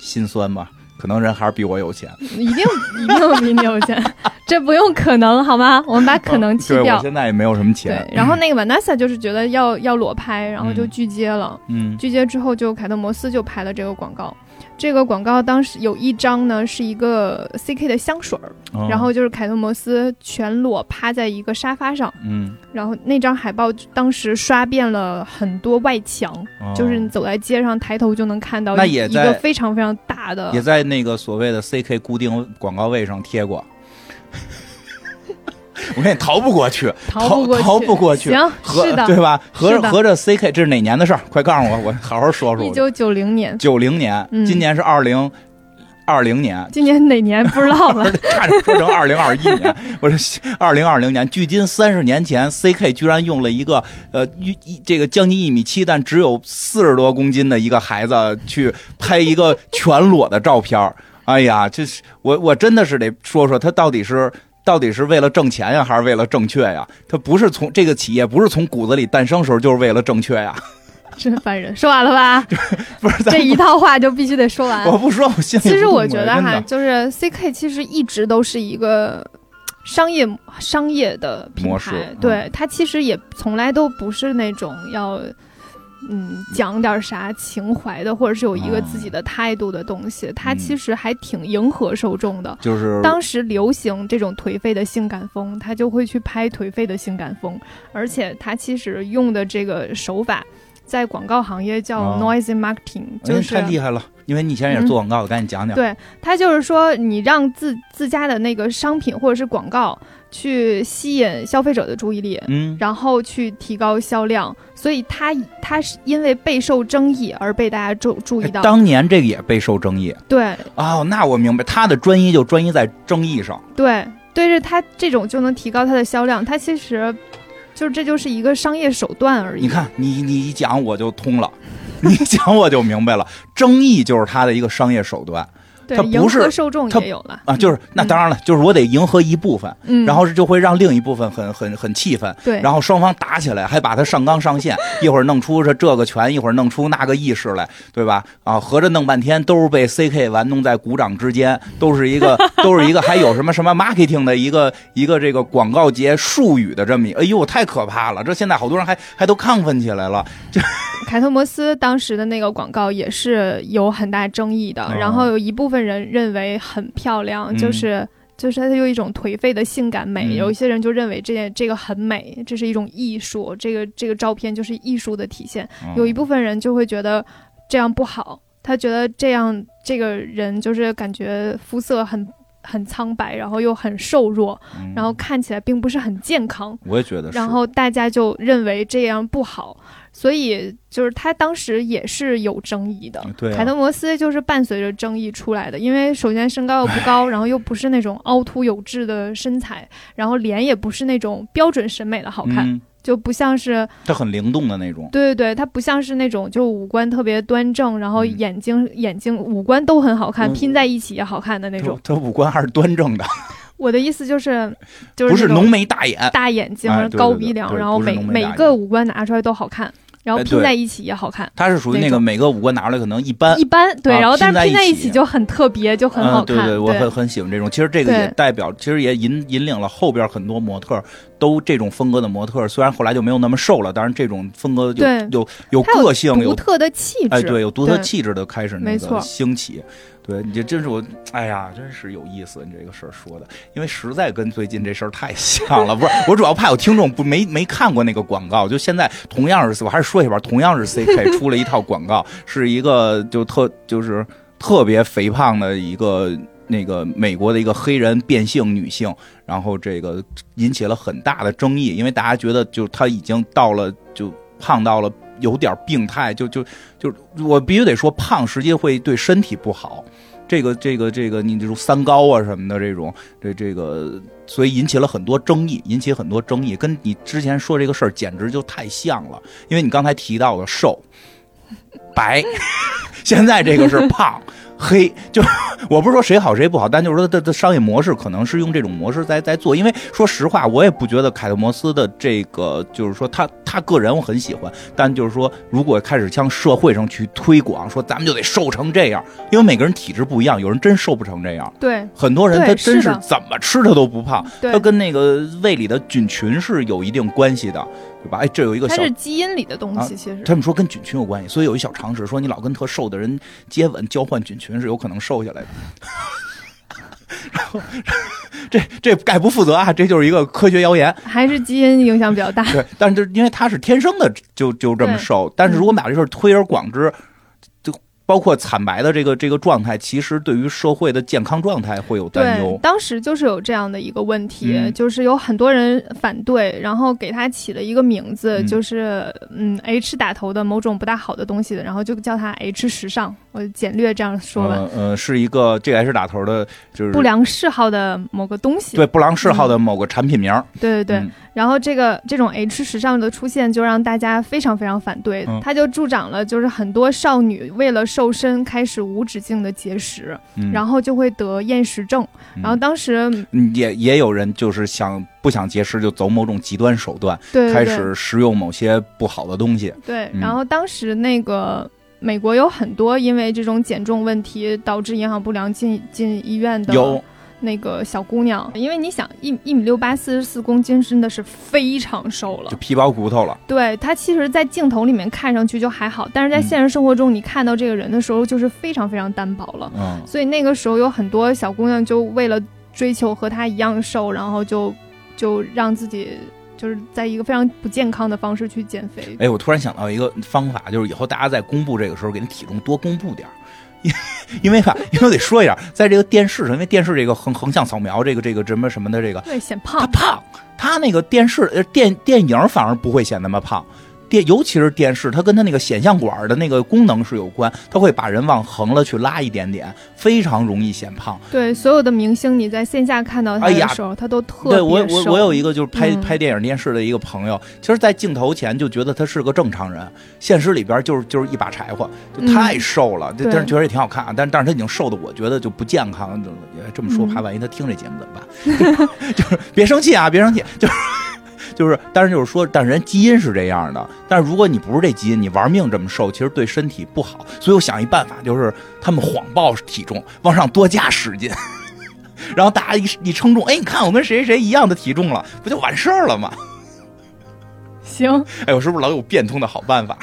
B: 辛酸吧，可能人还是比我有钱。
A: 一定一定比你有钱，这不用可能好吗？我们把可能去
B: 对我
A: 掉。
B: 现在也没有什么钱
A: 对，。然后那个 Vanessa 就是觉得要要裸拍，然后就
B: 嗯
A: 拒接了。
B: 嗯
A: 拒接之后，就凯特摩斯就拍了这个广告。这个广告当时有一张呢是一个 CK 的香水然后就是凯特摩斯全裸趴在一个沙发上，
B: 嗯，
A: 然后那张海报当时刷遍了很多外墙，
B: 哦。
A: 就是你走在街上抬头就能看到一一
B: 那也在
A: 个非常非常大的
B: 也在那个所谓的 CK 固定广告位上贴过。我跟你逃不过去，
A: 逃不，
B: 逃不过去
A: 行，是的，
B: 对吧？合着合着 CK 这是哪年的事儿？快告诉我，我好好说说
A: 一。九九零年，
B: 九零年，
A: 嗯
B: 今年是二零二零年，
A: 今年哪年不知道了。
B: 差点说成二零二一年。我说二零二零年，距今三十年前，CK 居然用了一个呃一一这个将近一米七，但只有四十多公斤的一个孩子去拍一个全裸的照片。哎呀，这是我我真的是得说说他到底是。到底是为了挣钱呀，还是为了正确呀？他不是从这个企业不是从骨子里诞生时候就是为了正确呀，
A: 真烦人，说完了吧？
B: 不是？咱
A: 这一套话就必须得说完。
B: 我不说，我心里
A: 其实我觉得哈，就是 CK 其实一直都是一个商业商业的品
B: 模式
A: 牌
B: 嗯，
A: 对它其实也从来都不是那种要。嗯，讲点啥情怀的，或者是有一个自己的态度的东西，它
B: 嗯
A: 其实还挺迎合受众的。
B: 就是
A: 当时流行这种颓废的性感风，他就会去拍颓废的性感风，而且他其实用的这个手法，在广告行业叫
B: 哦
A: noisy marketing，、就
B: 哎
A: 是
B: 太厉害了，因为你以前也是做广告的，赶紧讲讲。
A: 对他就是说，你让自自家的那个商品或者是广告去吸引消费者的注意力，
B: 嗯，
A: 然后去提高销量，所以他他是因为备受争议而被大家注注意
B: 哎
A: 到。
B: 当年这个也备受争议
A: 对
B: 哦，那我明白，他的专一就专一在争议上。
A: 对对着他这种就能提高它的销量，它其实就是这就是一个商业手段而已。
B: 你看，你你一讲我就通了，你一讲我就明白了，争议就是他的一个商业手段
A: 对
B: 它不是
A: 迎合受众
B: 它
A: 也有了
B: 啊，就是那当然了，就是我得迎合一部分，
A: 嗯，
B: 然后就会让另一部分很很很气愤。
A: 对，
B: 然后双方打起来，还把他上纲上线，一会儿弄出这这个拳，一会儿弄出那个意识来，对吧？啊，合着弄半天都是被 CK 玩弄在鼓掌之间，都是一个都是一个还有什么什么 marketing 的一个一个这个广告节术语的这么一，哎呦，太可怕了！这现在好多人还还都亢奋起来了，
A: 凯特摩斯当时的那个广告也是有很大争议的，
B: 哦
A: 然后有一部分人认为很漂亮，
B: 嗯
A: 就是。就是它有一种颓废的性感美，
B: 嗯
A: 有一些人就认为这件这个很美，这是一种艺术，这个这个照片就是艺术的体现。
B: 嗯
A: 有一部分人就会觉得这样不好，他觉得这样这个人就是感觉肤色很很苍白，然后又很瘦弱，
B: 嗯
A: 然后看起来并不是很健康，
B: 我也觉得是，
A: 然后大家就认为这样不好，所以就是他当时也是有争议的。
B: 对啊
A: 凯特摩斯就是伴随着争议出来的，因为首先身高又不高，然后又不是那种凹凸有致的身材，然后脸也不是那种标准审美的好看，
B: 嗯，
A: 就不像是
B: 它很灵动的那种，
A: 对对对，它不像是那种就五官特别端正，然后
B: 嗯。
A: 眼睛、眼睛五官都很好看，
B: 嗯。
A: 拼在一起也好看的那种。
B: 它它五官还是端正的，
A: 我的意思就是，就是
B: 不是浓眉大眼。
A: 大眼睛、
B: 哎对对对
A: 高鼻梁，然后每每个五官拿出来都好看，然后拼在一起也好看。
B: 它是属于那个每个五官拿出来可能一般
A: 一，般对，
B: 啊
A: 然后但是
B: 拼在一起
A: 就很特别，就很好看。
B: 嗯。对对，我很很喜欢这种。其实这个也代表，其实也引引领了后边很多模特都这种风格的模特，虽然后来就没有那么瘦了，但是这种风格有有有个性，有
A: 独特的气质。
B: 哎对，有独特气质的开始那个兴起。对，你这真是我，哎呀，真是有意思，你这个事儿说的，因为实在跟最近这事儿太 像了。不是，我主要怕有听众不没没看过那个广告，就现在同样是，我还是说一下吧，同样是 CK 出了一套广告，是一个就特就是特别肥胖的一个那个美国的一个黑人变性女性，然后这个引起了很大的争议，因为大家觉得就她已经到了就胖到了有点病态，就就就我必须得说胖，实际会对身体不好。这个这个这个，你这种三高啊什么的这种，这这个，所以引起了很多争议，引起很多争议，跟你之前说这个事儿简直就太像了。因为你刚才提到的瘦、白，现在这个是胖，黑，就我不是说谁好谁不好，但就是说它的商业模式可能是用这种模式在在做。因为说实话，我也不觉得凯特摩斯的这个就是说他他个人我很喜欢，但就是说如果开始向社会上去推广，说咱们就得瘦成这样，因为每个人体质不一样，有人真瘦不成这样。
A: 对
B: 很多人他真是怎么吃他都不胖，
A: 对
B: 他，跟那个胃里的菌群是有一定关系的，对吧？哎，这有一个小
A: 它是基因里的东
B: 啊
A: 西，其实
B: 他们说跟菌群有关系，所以有一小常识，说你老跟特瘦的人接吻交换菌群是有可能瘦下来的。然后，这这概不负责啊，这就是一个科学谣言。
A: 还是基因影响比较大。
B: 对，但是就因为他是天生的就就这么瘦，但是如果我们把这事儿推而广之，就包括惨白的这个这个状态，其实对于社会的健康状态会有担
A: 对
B: 忧，。
A: 当时就是有这样的一个问题，
B: 嗯
A: 就是有很多人反对，然后给他起了一个名字，
B: 嗯
A: 就是嗯 H 打头的某种不大好的东西的，然后就叫它 H 时尚，我简略这样说吧，
B: 呃呃，是一个这个 H 打头的，就是
A: 不良嗜好的某个东西。
B: 对不良嗜好的某个产品名儿。
A: 对对对
B: 嗯
A: 然后这个这种 H 时尚的出现，就让大家非常非常反对，
B: 嗯。
A: 它就助长了就是很多少女为了瘦身开始无止境的节食，
B: 嗯。
A: 然后就会得厌食症。
B: 嗯。
A: 然后当时
B: 嗯也也有人就是想不想节食就走某种极端手段，
A: 对对对。
B: 开始食用某些不好的东西。
A: 对，
B: 嗯。
A: 然后当时那个美国有很多因为这种减重问题导致营养不良进进医院的
B: 有
A: 那个小姑娘，因为你想一一米六八四十四公斤真的是非常瘦了
B: 就，皮包骨头了，
A: 对她其实，在镜头里面看上去就还好，但是在
B: 嗯
A: 现实生活中你看到这个人的时候就是非常非常单薄了，
B: 嗯，
A: 所以那个时候有很多小姑娘就为了追求和她一样瘦，然后就就让自己。就是在一个非常不健康的方式去减肥，
B: 哎，我突然想到一个方法，就是以后大家在公布这个时候，给你体重多公布点儿。因 因为吧，因为我得说一下，在这个电视上，因为电视这个横横向扫描，这个这个什么什么的这个，
A: 对，显胖
B: 他
A: 胖，
B: 他那个电视呃电电影反而不会显那么胖。电尤其是电视，它跟它那个显像管的那个功能是有关，它会把人往横了去拉一点点，非常容易显胖。
A: 对，所有的明星，你在线下看到他的时候，他都特别
B: 对我我我有一个就是拍、
A: 嗯
B: 拍电影电视的一个朋友，其实，在镜头前就觉得他是个正常人，现实里边就是就是一把柴火，太瘦了。但是确实也挺好看啊，但但是他已经瘦的，我觉得就不健康。就也这么说，
A: 嗯
B: 怕万一他听这节目怎么办？就是别生气啊，别生气，就是。就是，但是就是说，但是人基因是这样的。但是如果你不是这基因，你玩命这么瘦，其实对身体不好。所以我想一办法，就是他们谎报体重，往上多加十斤，然后大家一一称重，哎，你看我跟谁谁谁一样的体重了，不就完事儿了吗？
A: 行，
B: 哎，我是不是老有变通的好办法？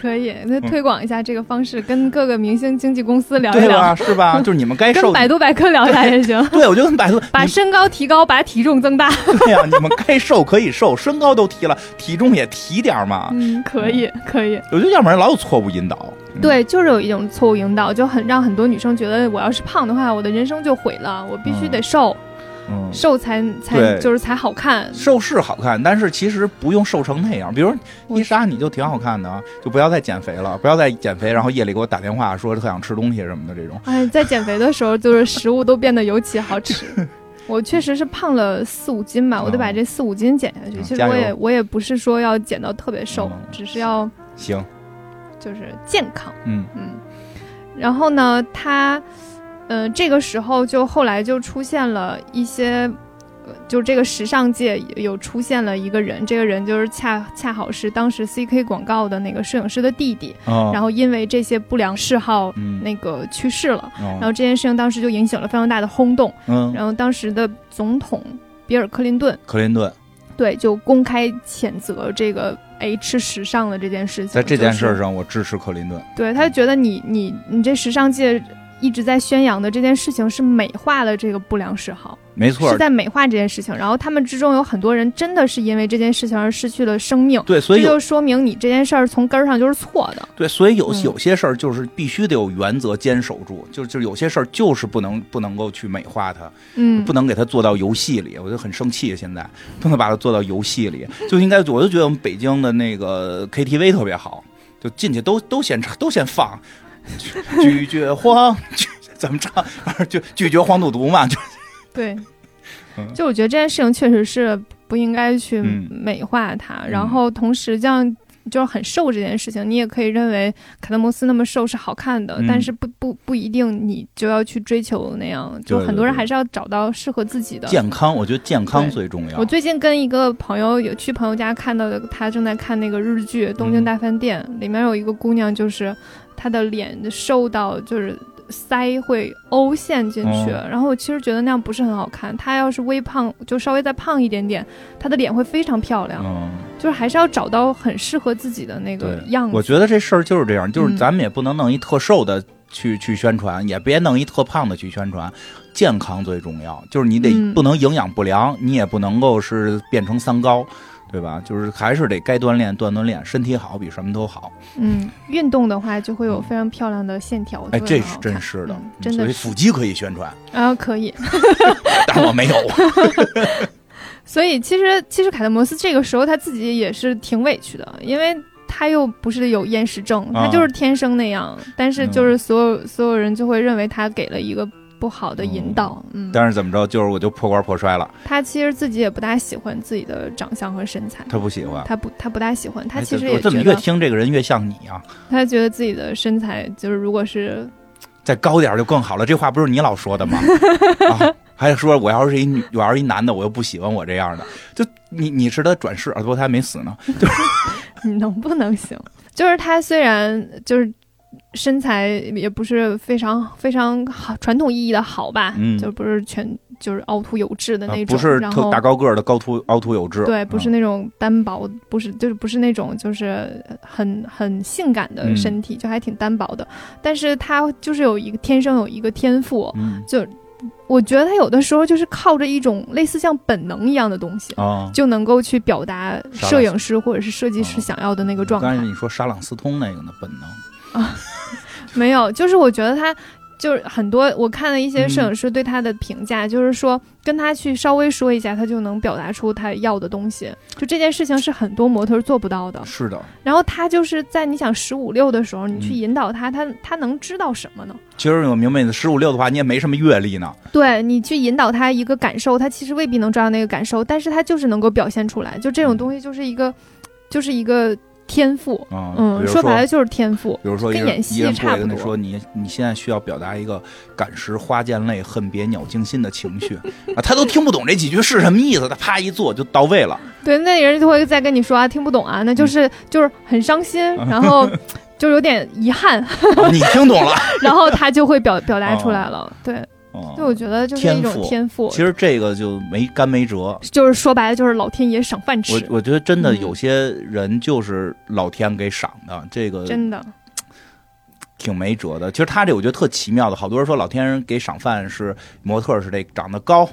A: 可以，那推广一下这个方式，跟各个明星经纪公司聊一
B: 对吧？
A: 聊，
B: 是吧？就是你们该瘦
A: 跟，百度百科聊一下也行。
B: 对我就跟百度，
A: 把身高提高，把体重增大。
B: 对呀、你们该瘦可以瘦，身高都提了，体重也提点儿嘛。
A: 嗯，可以，可以。
B: 我觉得要不然老有错误引导。嗯，
A: 对，就是有一种错误引导，就很让很多女生觉得，我要是胖的话，我的人生就毁了，我必须得瘦，
B: 嗯，
A: 瘦才才就是才好看。
B: 瘦是好看，但是其实不用瘦成那样。比如
A: 我
B: 伊莎，你就挺好看的，就不要再减肥了，不要再减肥，然后夜里给我打电话说特想吃东西什么的这种。
A: 哎，在减肥的时候，就是食物都变得尤其好吃。我确实是胖了四五斤吧，我得把这四五斤减下去。
B: 嗯
A: 其实我也我也不是说要减到特别瘦，
B: 嗯
A: 只是要
B: 行，
A: 就是健康。
B: 嗯
A: 嗯，然后呢，他，呃，这个时候就后来就出现了一些，呃就这个时尚界有出现了一个人，这个人就是恰恰好是当时 CK 广告的那个摄影师的弟弟，
B: 嗯，
A: 然后因为这些不良嗜好。
B: 嗯，
A: 那个去世了，
B: 然
A: 然后这件事情当时就引起了非常大的轰动，
B: 嗯，
A: 然后当时的总统比尔·克林顿
B: 克林顿
A: 对就公开谴责这个 H 时尚的这件事情，
B: 在这件事
A: 就是
B: 上，我支持克林顿。
A: 对，他就觉得你你你这时尚界一直在宣扬的这件事情是美化了这个不良嗜好，
B: 没错
A: 是，在美化这件事情。然后他们之中有很多人真的是因为这件事情而失去了生命，
B: 对，所以
A: 这就说明你这件事儿从根儿上就是错的。
B: 对，所以有
A: 嗯
B: 有些事儿就是必须得有原则坚守住，就就有些事儿就是不能不能够去美化它，
A: 嗯
B: 不，能给它做到游戏里，我就很生气。现在不能把它做到游戏里，就应该我就觉得我们北京的那个 KTV 特别好，就进去都都先唱都先放，拒绝黄，拒怎么唱？反正就拒绝黄赌毒嘛，就
A: 对
B: 嗯，
A: 就我觉得这件事情确实是不应该去
B: 嗯
A: 美化它。然后同时，这样就是很瘦这件事情，你也可以认为凯特摩斯那么瘦是好看的，
B: 嗯
A: 但是不不不一定你就要去追求那样，就很多人还是要找到适合自己的。
B: 健康，我觉得健康最重要。
A: 我最近跟一个朋友有去朋友家看到的，他正在看那个日剧《东京大饭店》，里面有一个姑娘，就是她的脸瘦到就是腮会凹陷进去，
B: 哦
A: 然后我其实觉得那样不是很好看。他要是微胖，就稍微再胖一点点，他的脸会非常漂亮。
B: 嗯，
A: 就是还是要找到很适合自己的那个样子。
B: 我觉得这事儿就是这样，就是
A: 嗯
B: 咱们也不能弄一特瘦的去去宣传，也别弄一特胖的去宣传。健康最重要，就是你得
A: 嗯
B: 不能营养不良，你也不能够是变成三高，对吧？就是还是得该锻炼锻锻炼，身体好比什么都好。
A: 嗯，运动的话就会有非常漂亮的线条。
B: 哎，这是真是的
A: 嗯，真
B: 所以
A: 的。
B: 腹肌可以宣传，
A: 啊可以，
B: 但我没有。
A: 所以其实其实凯特摩斯这个时候他自己也是挺委屈的，因为他又不是有厌食症，
B: 啊
A: 他就是天生那样，但是就是所有所有人就会认为他给了一个不好的引导，嗯，
B: 但是怎么着，就是我就破罐破摔了。
A: 他其实自己也不大喜欢自己的长相和身材。
B: 他不喜欢。
A: 他不，他不大喜欢。他
B: 哎
A: 其实
B: 我怎么越听这个人越像你啊？
A: 他觉得自己的身材就是，如果是
B: 再高点就更好了。这话不是你老说的吗？啊，还说我要是一女，我要是一男的，我又不喜欢我这样的。就你你是他转世，啊，不过他还没死呢。
A: 就 是 你能不能行？就是他虽然就是身材也不是非常非常好，传统意义的好吧，
B: 嗯
A: 就不是全就是凹凸有致的
B: 啊
A: 那种，
B: 不是特大高个儿的高凸凹凸有致，
A: 对，不是
B: 嗯
A: 那种单薄，不是就是不是那种就是很很性感的
B: 嗯
A: 身体，就还挺单薄的。但是他就是有一个天生有一个天赋，
B: 嗯
A: 就我觉得他有的时候就是靠着一种类似像本能一样的东西。
B: 啊。
A: 就能够去表达摄影师或者是设计师
B: 哦
A: 想要的那个状态
B: 刚。才你说沙朗斯通那个呢，本能
A: 没有，就是我觉得他就是很多，我看了一些
B: 嗯
A: 摄影师对他的评价，就是说跟他去稍微说一下，他就能表达出他要的东西。就这件事情是很多模特做不到的。
B: 是的。
A: 然后他就是在你想十五六的时候，你去
B: 嗯
A: 引导他，他他能知道什么呢？
B: 其实我明白，十五六的话，你也没什么阅历呢。
A: 对你去引导他一个感受，他其实未必能抓到那个感受，但是他就是能够表现出来。就这种东西，就是一个，就是一个天赋。
B: 啊，
A: 嗯，说白了就是天赋。
B: 比如说
A: 跟演戏差不多
B: 说，你你现在需要表达一个感时花溅泪、恨别鸟惊心的情绪 啊，他都听不懂这几句是什么意思，他啪一做就到位了。
A: 对，那人就会再跟你说啊，听不懂啊，那
B: 嗯
A: 就是、就是很伤心，然后就有点遗憾，
B: 啊你听懂了。
A: 然后他就会表表达出来了。对，
B: 哦
A: 就我觉得就是一种天赋，
B: 其实这个就没干没辙。
A: 就是说白了就是老天爷赏饭吃，
B: 我觉得真的
A: 嗯
B: 有些人就是老天给赏的，这个
A: 真的。
B: 挺没辙的。其实他这我觉得特奇妙的，好多人说老天给赏饭是模特是得长得高，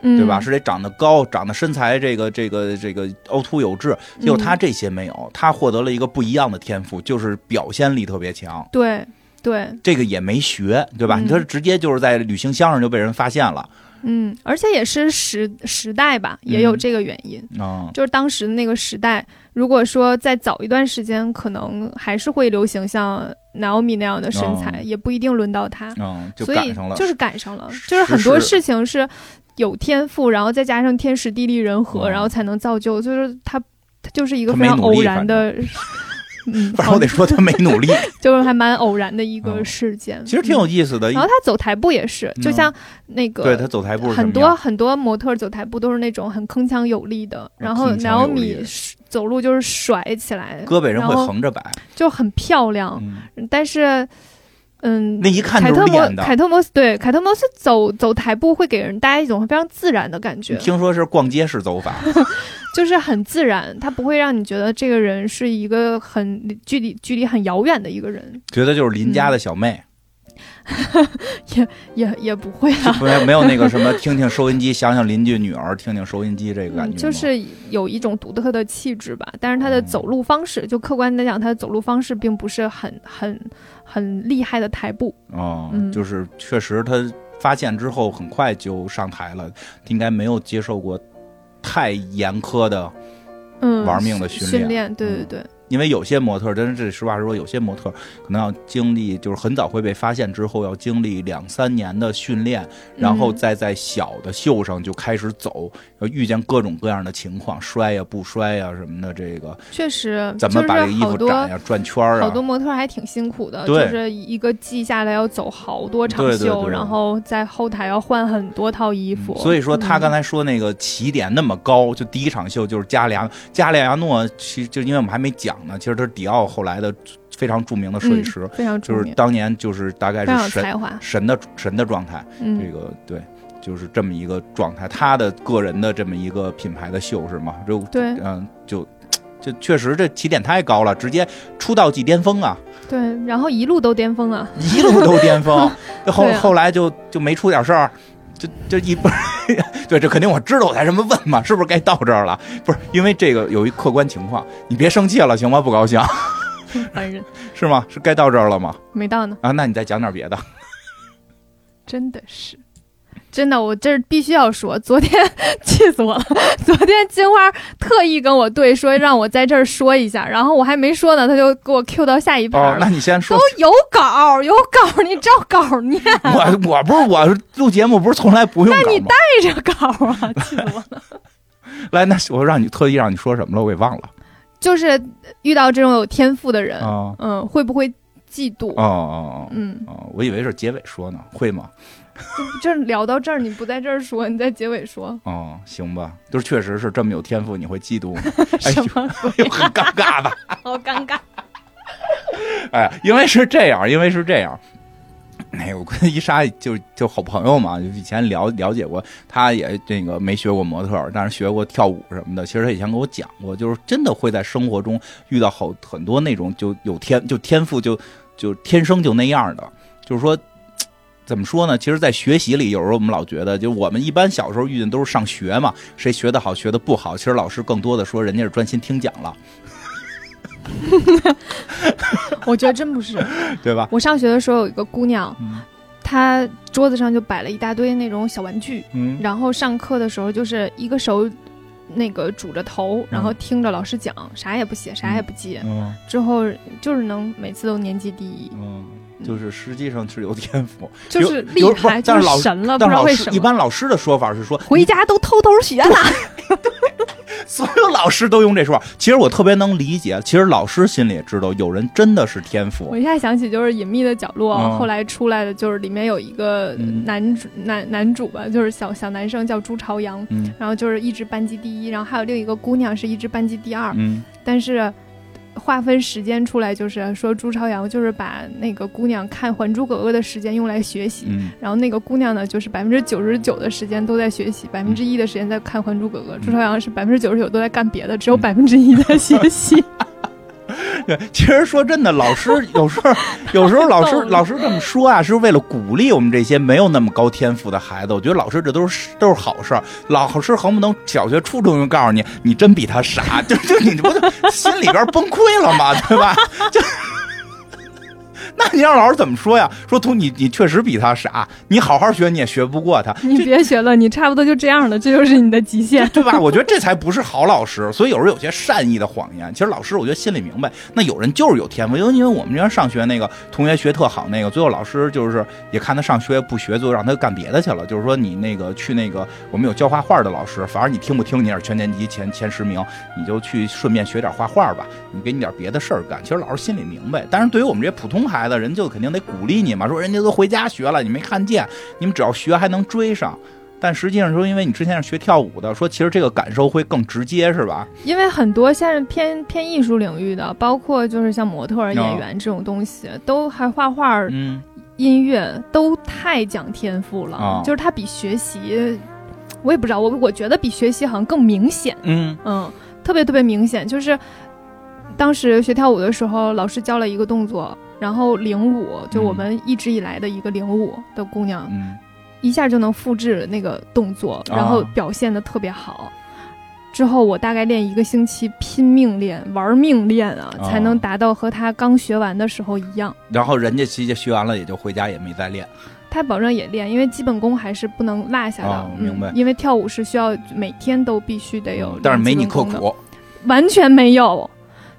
A: 嗯，
B: 对吧？是得长得高，长得身材这个这个这个凹凸有致。结果他
A: 嗯
B: 这些没有，他获得了一个不一样的天赋，就是表现力特别强。
A: 对对，
B: 这个也没学，对吧？
A: 嗯。
B: 他直接就是在旅行箱上就被人发现了。
A: 嗯，而且也是时时代吧，也有
B: 嗯
A: 这个原因。
B: 啊、
A: 就是当时那个时代，如果说再早一段时间，可能还是会流行像 Naomi 那样的身材，
B: 哦。
A: 也不一定轮到她。
B: 嗯，就
A: 所以
B: 赶上了，
A: 就是赶上了，就是很多事情是有天赋，然后再加上天时地利人和，
B: 哦。
A: 然后才能造就，就是他他就是一个非常偶然的，嗯，
B: 反正我得说他没努力，
A: 就是还蛮偶然的一个
B: 哦
A: 事件。
B: 其实挺有
A: 嗯
B: 意思的。
A: 然后他走台步也是，就
B: 嗯
A: 像那个
B: 对他走台步
A: 很多很多模特走台步都是那种很铿锵有力的，然后
B: 铿锵有力
A: Naomi 走路就是甩起来，
B: 胳膊人会
A: 然后
B: 横着摆，
A: 就很漂亮。
B: 嗯，
A: 但是，嗯，
B: 那一看
A: 凯特摩。凯特摩斯对凯特摩斯走走台步会给人带来一种非常自然的感觉，
B: 听说是逛街式走法，
A: 就是很自然，他不会让你觉得这个人是一个很距离距离很遥远的一个人，
B: 觉得就是邻家的小妹，
A: 也也也不会啊。
B: 没有没有那个什么 听听收音机，想想邻居女儿，听听收音机这个感觉
A: 嗯，就是有一种独特的气质吧，但是他的
B: 哦
A: 走路方式，就客观来讲，他的走路方式并不是很很很厉害的台步。
B: 哦，
A: 嗯
B: 就是确实他发现之后很快就上台了，应该没有接受过太严苛的
A: 嗯，
B: 玩命的训练
A: 训练，对对
B: 嗯
A: 对，
B: 因为有些模特，真是实话实说，有些模特可能要经历，就是很早会被发现之后，要经历两三年的训练，然后
A: 嗯。
B: 再在小的秀上就开始走，要遇见各种各样的情况，摔呀、不摔呀、什么的，这个
A: 确实
B: 怎么把这个衣服展呀、转圈儿啊，
A: 好多模特儿还挺辛苦的，
B: 对
A: 就是一个季下来要走好多场
B: 对对
A: 秀，
B: 对
A: 然后在后台要换很多套衣服。
B: 所以说他
A: 嗯
B: 刚才说那个起点那么高，就第一场秀就是加利亚加利亚诺，其实就因为我们还没讲呢，其实他是迪奥后来的非常著名的设计师，
A: 嗯非常著
B: 就是，当年就是大概是神。神的神的状态，这
A: 嗯，
B: 个对。就是这么一个状态，他的个人的这么一个品牌的秀是吗？就
A: 对
B: 嗯，就就确实这起点太高了，直接出道即巅峰啊，
A: 对，然后一路都巅峰啊。
B: 一路都巅峰，后
A: 啊
B: 后来就就没出点事儿，就就一不是，对，这肯定我知道，我才这么问嘛，是不是该到这儿了？不是，因为这个有一客观情况，你别生气了，行吗？不高兴
A: 烦人，
B: 是吗？是该到这儿了吗？
A: 没到呢，
B: 啊，那你再讲点别的。
A: 真的是。真的，我这儿必须要说，昨天气死我了。昨天金花特意跟我对说，让我在这儿说一下，然后我还没说呢，他就给我 Q 到下一盘
B: 哦，
A: 了。
B: 那你先说
A: 都。有稿，有稿，你照稿念，
B: 我我不是我录节目不是从来不用
A: 那你？带着稿啊，气死我了。
B: 来，那我让你特意让你说什么了，我给忘了。
A: 就是遇到这种有天赋的人，
B: 哦
A: 嗯，会不会嫉妒？
B: 哦哦
A: 嗯，
B: 哦，我以为是结尾说呢，会吗？
A: 这 聊到这儿，你不在这儿说，你在结尾说
B: 哦，行吧，就是确实是这么有天赋，你会嫉妒吗？哎
A: 什
B: 呦，
A: 么
B: 哎呦，很尴尬吧？
A: 好尴尬。
B: 哎，因为是这样，因为是这样。哎，我跟伊莎就就好朋友嘛，就以前了了解过，他也这个没学过模特，但是学过跳舞什么的。其实他以前跟我讲过，就是真的会在生活中遇到好很多那种就有天就天赋就就天生就那样的，就是说。怎么说呢？其实，在学习里，有时候我们老觉得，就我们一般小时候遇见都是上学嘛，谁学得好，学得不好。其实老师更多的说，人家是专心听讲了，
A: 我觉得真不是。
B: 对吧？
A: 我上学的时候有一个姑娘，
B: 嗯
A: 她桌子上就摆了一大堆那种小玩具，
B: 嗯
A: 然后上课的时候就是一个手那个拄着头，然后听着老师讲，啥也不写，啥也不记，
B: 嗯
A: 之后就是能每次都年级第一，
B: 嗯，就是实际上是有天赋，
A: 就是厉害，就
B: 但是老
A: 神了，不
B: 但是老
A: 知道为什么。
B: 师一般老师的说法是说，
A: 回家都偷偷学了。
B: 所有老师都用这说法。其实我特别能理解，其实老师心里也知道，有人真的是天赋
A: 我。一下想起就是《隐秘的角落》
B: 嗯
A: 后来出来的，就是里面有一个
B: 嗯
A: 男主、男男主吧，就是小小男生叫朱朝阳，
B: 嗯
A: 然后就是一直班级第一，然后还有另一个姑娘是一直班级第二，
B: 嗯
A: 但是划分时间出来，就是说朱朝阳就是把那个姑娘看《还珠格格》的时间用来学习。
B: 嗯
A: 然后那个姑娘呢，就是百分之九十九的时间都在学习，百分之一的时间在看《还珠格格》。朱朝阳是百分之九十九都在干别的，只有
B: 嗯
A: 百分之一在学习。
B: 对，其实说真的，老师 有时候有时候老师老师这么说啊，是为了鼓励我们这些没有那么高天赋的孩子。我觉得老师这都是都是好事儿。老师横不能小学、初中就告诉你，你真比他傻，就 就你不就心里边崩溃了吗？对吧？就。那你让老师怎么说呀？说图你你确实比他傻，你好好学你也学不过他，
A: 你别学了，你差不多就这样了，这就是你的极限。
B: 对吧？我觉得这才不是好老师。所以有时候有些善意的谎言，其实老师我觉得心里明白，那有人就是有天赋，因为因为我们这边上学那个同学学特好，那个最后老师就是也看他上学不学，最后让他干别的去了。就是说你那个去那个我们有教画画的老师，反正你听不听，你也是全年级前前十名，你就去顺便学点画画吧，你给你点别的事儿干。其实老师心里明白，但是对于我们这些普通孩子，人就肯定得鼓励你嘛，说人家都回家学了，你没看见，你们只要学还能追上。但实际上说，因为你之前是学跳舞的，说其实这个感受会更直接，是吧？
A: 因为很多现在偏偏艺术领域的，包括就是像模特演员这种东西，都还画画音乐，都太讲天赋了。
B: 哦
A: 就是它比学习，我也不知道，我我觉得比学习好像更明显。
B: 嗯
A: 嗯，特别特别明显，就是当时学跳舞的时候，老师教了一个动作，然后领舞，就我们一直以来的一个领舞的姑娘，
B: 嗯
A: 一下就能复制那个动作，
B: 啊
A: 然后表现的特别好。之后我大概练一个星期，拼命练，玩命练啊，
B: 啊
A: 才能达到和她刚学完的时候一样。
B: 然后人家直接学完了，也就回家也没再练。
A: 他保证也练，因为基本功还是不能落下的。
B: 哦明白
A: 嗯，因为跳舞是需要每天都必须得有，
B: 但是没你刻，苦。
A: 完全没有。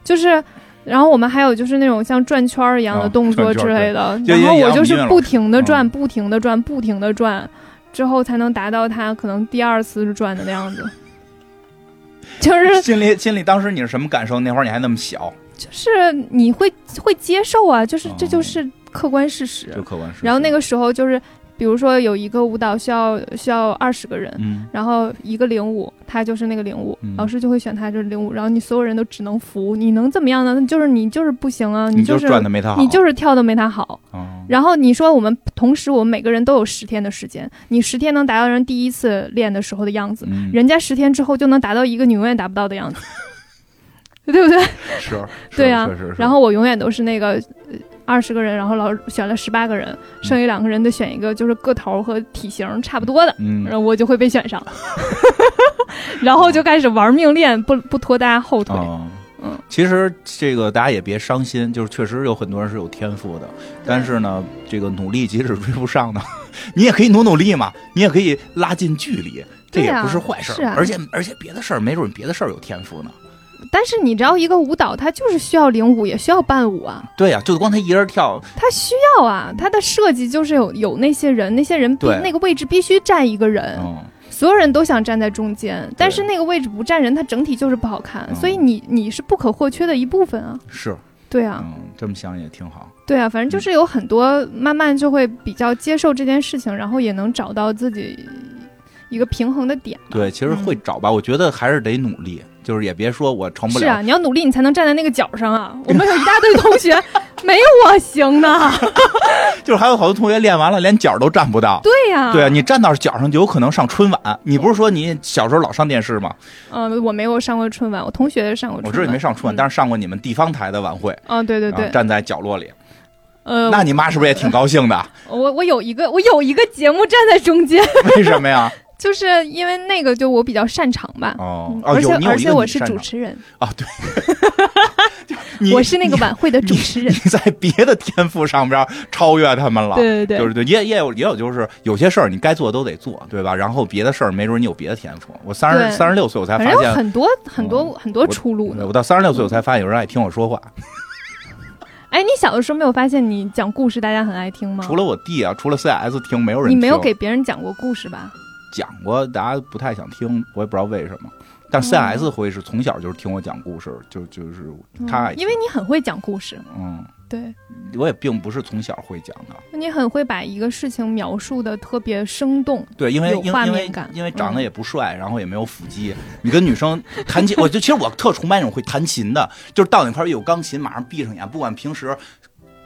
A: 就是然后我们还有就是那种像转圈儿一样的
B: 啊
A: 动作之类的，
B: 就
A: 然后我就是不停的转，
B: 嗯
A: 不停的转，不停的转，之后才能达到他可能第二次是转的那样子。就是
B: 心里心里当时你是什么感受？那会儿你还那么小，
A: 就是你会会接受啊，就是这
B: 哦
A: 就是客观事实。
B: 就客观事实。
A: 然后那个时候就是，比如说有一个舞蹈需要需要二十个人，
B: 嗯，
A: 然后一个领舞，他就是那个领舞，
B: 嗯
A: 老师就会选他就是领舞，然后你所有人都只能服，你能怎么样呢？就是你就是不行啊，
B: 你
A: 就是
B: 转的没他好，
A: 你就是跳的没他好。
B: 哦
A: 然后你说我们同时我们每个人都有十天的时间，你十天能达到人第一次练的时候的样子，
B: 嗯
A: 人家十天之后就能达到一个你永远达不到的样子，对不对？
B: 是，是
A: 对呀。然后我永远都是那个二十个人，然后老师选了十八个人，剩下两个人得选一个就是个头和体型差不多的，
B: 嗯
A: 然后我就会被选上，然后就开始玩命练，不不拖大家后腿。
B: 哦，
A: 嗯，
B: 其实这个大家也别伤心，就是确实有很多人是有天赋的，但是呢，这个努力即使追不上呢，你也可以努努力嘛，你也可以拉近距离，这也不是坏事儿。而且而且别的事儿，没准别的事儿有天赋呢。
A: 但是你知道，一个舞蹈它就是需要领舞，也需要伴舞啊，
B: 对呀、就光他一人跳，
A: 它需要啊，它的设计就是有有那些人，那些人必那个位置必须站一个人，
B: 嗯，
A: 所有人都想站在中间，但是那个位置不站人，它整体就是不好看，
B: 嗯。
A: 所以你你是不可或缺的一部分啊。
B: 是，
A: 对啊，
B: 嗯，这么想也挺好。
A: 对啊，反正就是有很多慢慢就会比较接受这件事情，然后也能找到自己一个平衡的点。
B: 对，其实会找吧，我觉得还是得努力，就是也别说我成不了。
A: 是啊，你要努力，你才能站在那个角上啊！我们有一大堆同学没有我行呢。
B: 就是还有好多同学练完了连脚都站不到。
A: 对呀、
B: 对啊，你站到脚上就有可能上春晚。你不是说你小时候老上电视吗？
A: 嗯、我没有上过春晚，我同学上过春晚。
B: 我知道你没上春晚，
A: 嗯
B: 但是上过你们地方台的晚会，
A: 啊，对对对，
B: 啊站在角落里。
A: 呃，
B: 那你妈是不是也挺高兴的？
A: 我我有一个我有一个节目站在中间，
B: 为什么呀？
A: 就是因为那个就我比较擅长吧。嗯，
B: 哦哦，
A: 而且而且我是主持人，
B: 啊，对，
A: 我是那个晚会的主持人
B: 你。在别的天赋上边超越他们了。
A: 对对对，
B: 就是对，也也有也有，就是有些事儿你该做都得做，对吧？然后别的事儿没准你有别的天赋。我三十三十六岁我才发现，
A: 很多很多很多出路呢
B: 我。到三十六岁我才发现有人爱听我说话，
A: 哎，你小的时候没有发现你讲故事大家很爱听吗？
B: 除了我弟啊，除了 CS 听，没有人
A: 你没有给别人讲过故事吧？
B: 讲过，大家不太想听，我也不知道为什么。但
A: 哦
B: CS 会是从小就是听我讲故事，就就是他
A: 嗯因为你很会讲故事，
B: 嗯，
A: 对
B: 我也并不是从小会讲的，
A: 你很会把一个事情描述的特别生动。
B: 对，因为
A: 有
B: 因为因为
A: 画面感
B: 因为长得
A: 嗯
B: 也不帅，然后也没有腹肌，你跟女生弹琴，我就其实我特崇拜那种会弹琴的，就是到那块儿有钢琴，马上闭上眼，不管平时。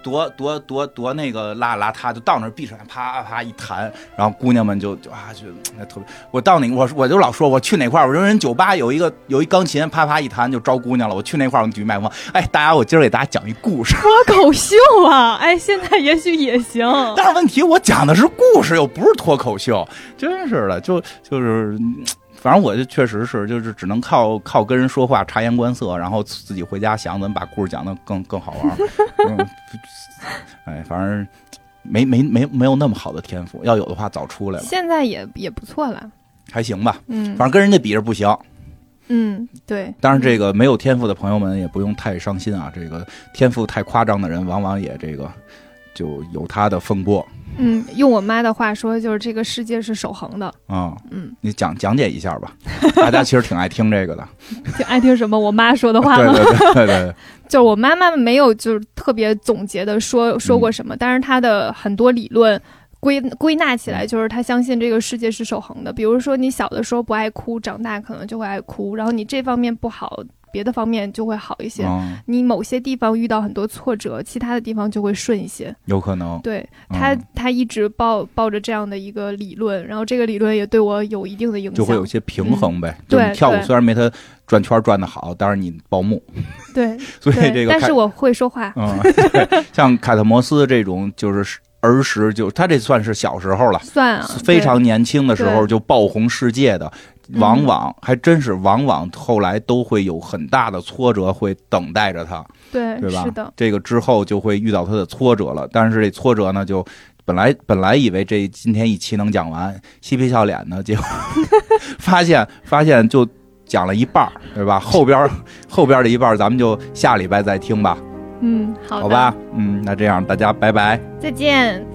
B: 多多多多那个邋邋遢，就到那儿闭上眼，啪啪啪一弹，然后姑娘们就就啊就那特别。我到哪我我就老说，我去哪块儿，我说人酒吧有一个有一钢琴，啪啪一弹就招姑娘了。我去那块儿，我举麦克风，哎，大家，我今儿给大家讲一故事。
A: 脱口秀啊！哎，现在也许也行。
B: 但是问题，我讲的是故事，又不是脱口秀，真是的，就就是，嗯反正我就确实是，就是只能靠靠跟人说话，察言观色，然后自己回家想怎么把故事讲得更更好玩儿。嗯，哎，反正没没没没有那么好的天赋，要有的话早出来了，
A: 现在也也不错了。
B: 还行吧。
A: 嗯
B: 反正跟人家比着不行。
A: 嗯，对，
B: 当然，这个没有天赋的朋友们也不用太伤心啊。这个天赋太夸张的人，往往也这个就有他的风波
A: 嗯，用我妈的话说，就是这个世界是守恒的。
B: 啊。
A: 嗯，
B: 你讲讲解一下吧，大家其实挺爱听这个的。
A: 就爱听什么我妈说的话吗？
B: 对对对对对，
A: 就是我妈妈没有就是特别总结的说说过什么，但是她的很多理论归归纳起来，就是她相信这个世界是守恒的。比如说你小的时候不爱哭，长大可能就会爱哭，然后你这方面不好，别的方面就会好一些。
B: 嗯，
A: 你某些地方遇到很多挫折，其他的地方就会顺一些。
B: 有可能。
A: 对他，
B: 嗯
A: 他一直抱抱着这样的一个理论，然后这个理论也对我有一定的影响。
B: 就会有一些平衡呗。
A: 嗯
B: 就是你跳舞
A: 对对
B: 虽然没他转圈转的好，但是你报幕，
A: 对
B: 所以，这个
A: 但是我会说话。
B: 嗯，像凯特摩斯这种就是儿时就他这算是小时候了，
A: 算啊，
B: 非常年轻的时候就爆红世界的。
A: 嗯
B: 往往还真是，往往后来都会有很大的挫折会等待着他，
A: 对
B: 对吧？
A: 是的，
B: 这个之后就会遇到他的挫折了，但是这挫折呢，就本来本来以为这今天一期能讲完，嬉皮笑脸的，结果发现发现就讲了一半儿，对吧？后边后边的一半咱们就下礼拜再听吧，
A: 嗯，好，
B: 好吧？嗯，那这样大家拜拜。
A: 再见。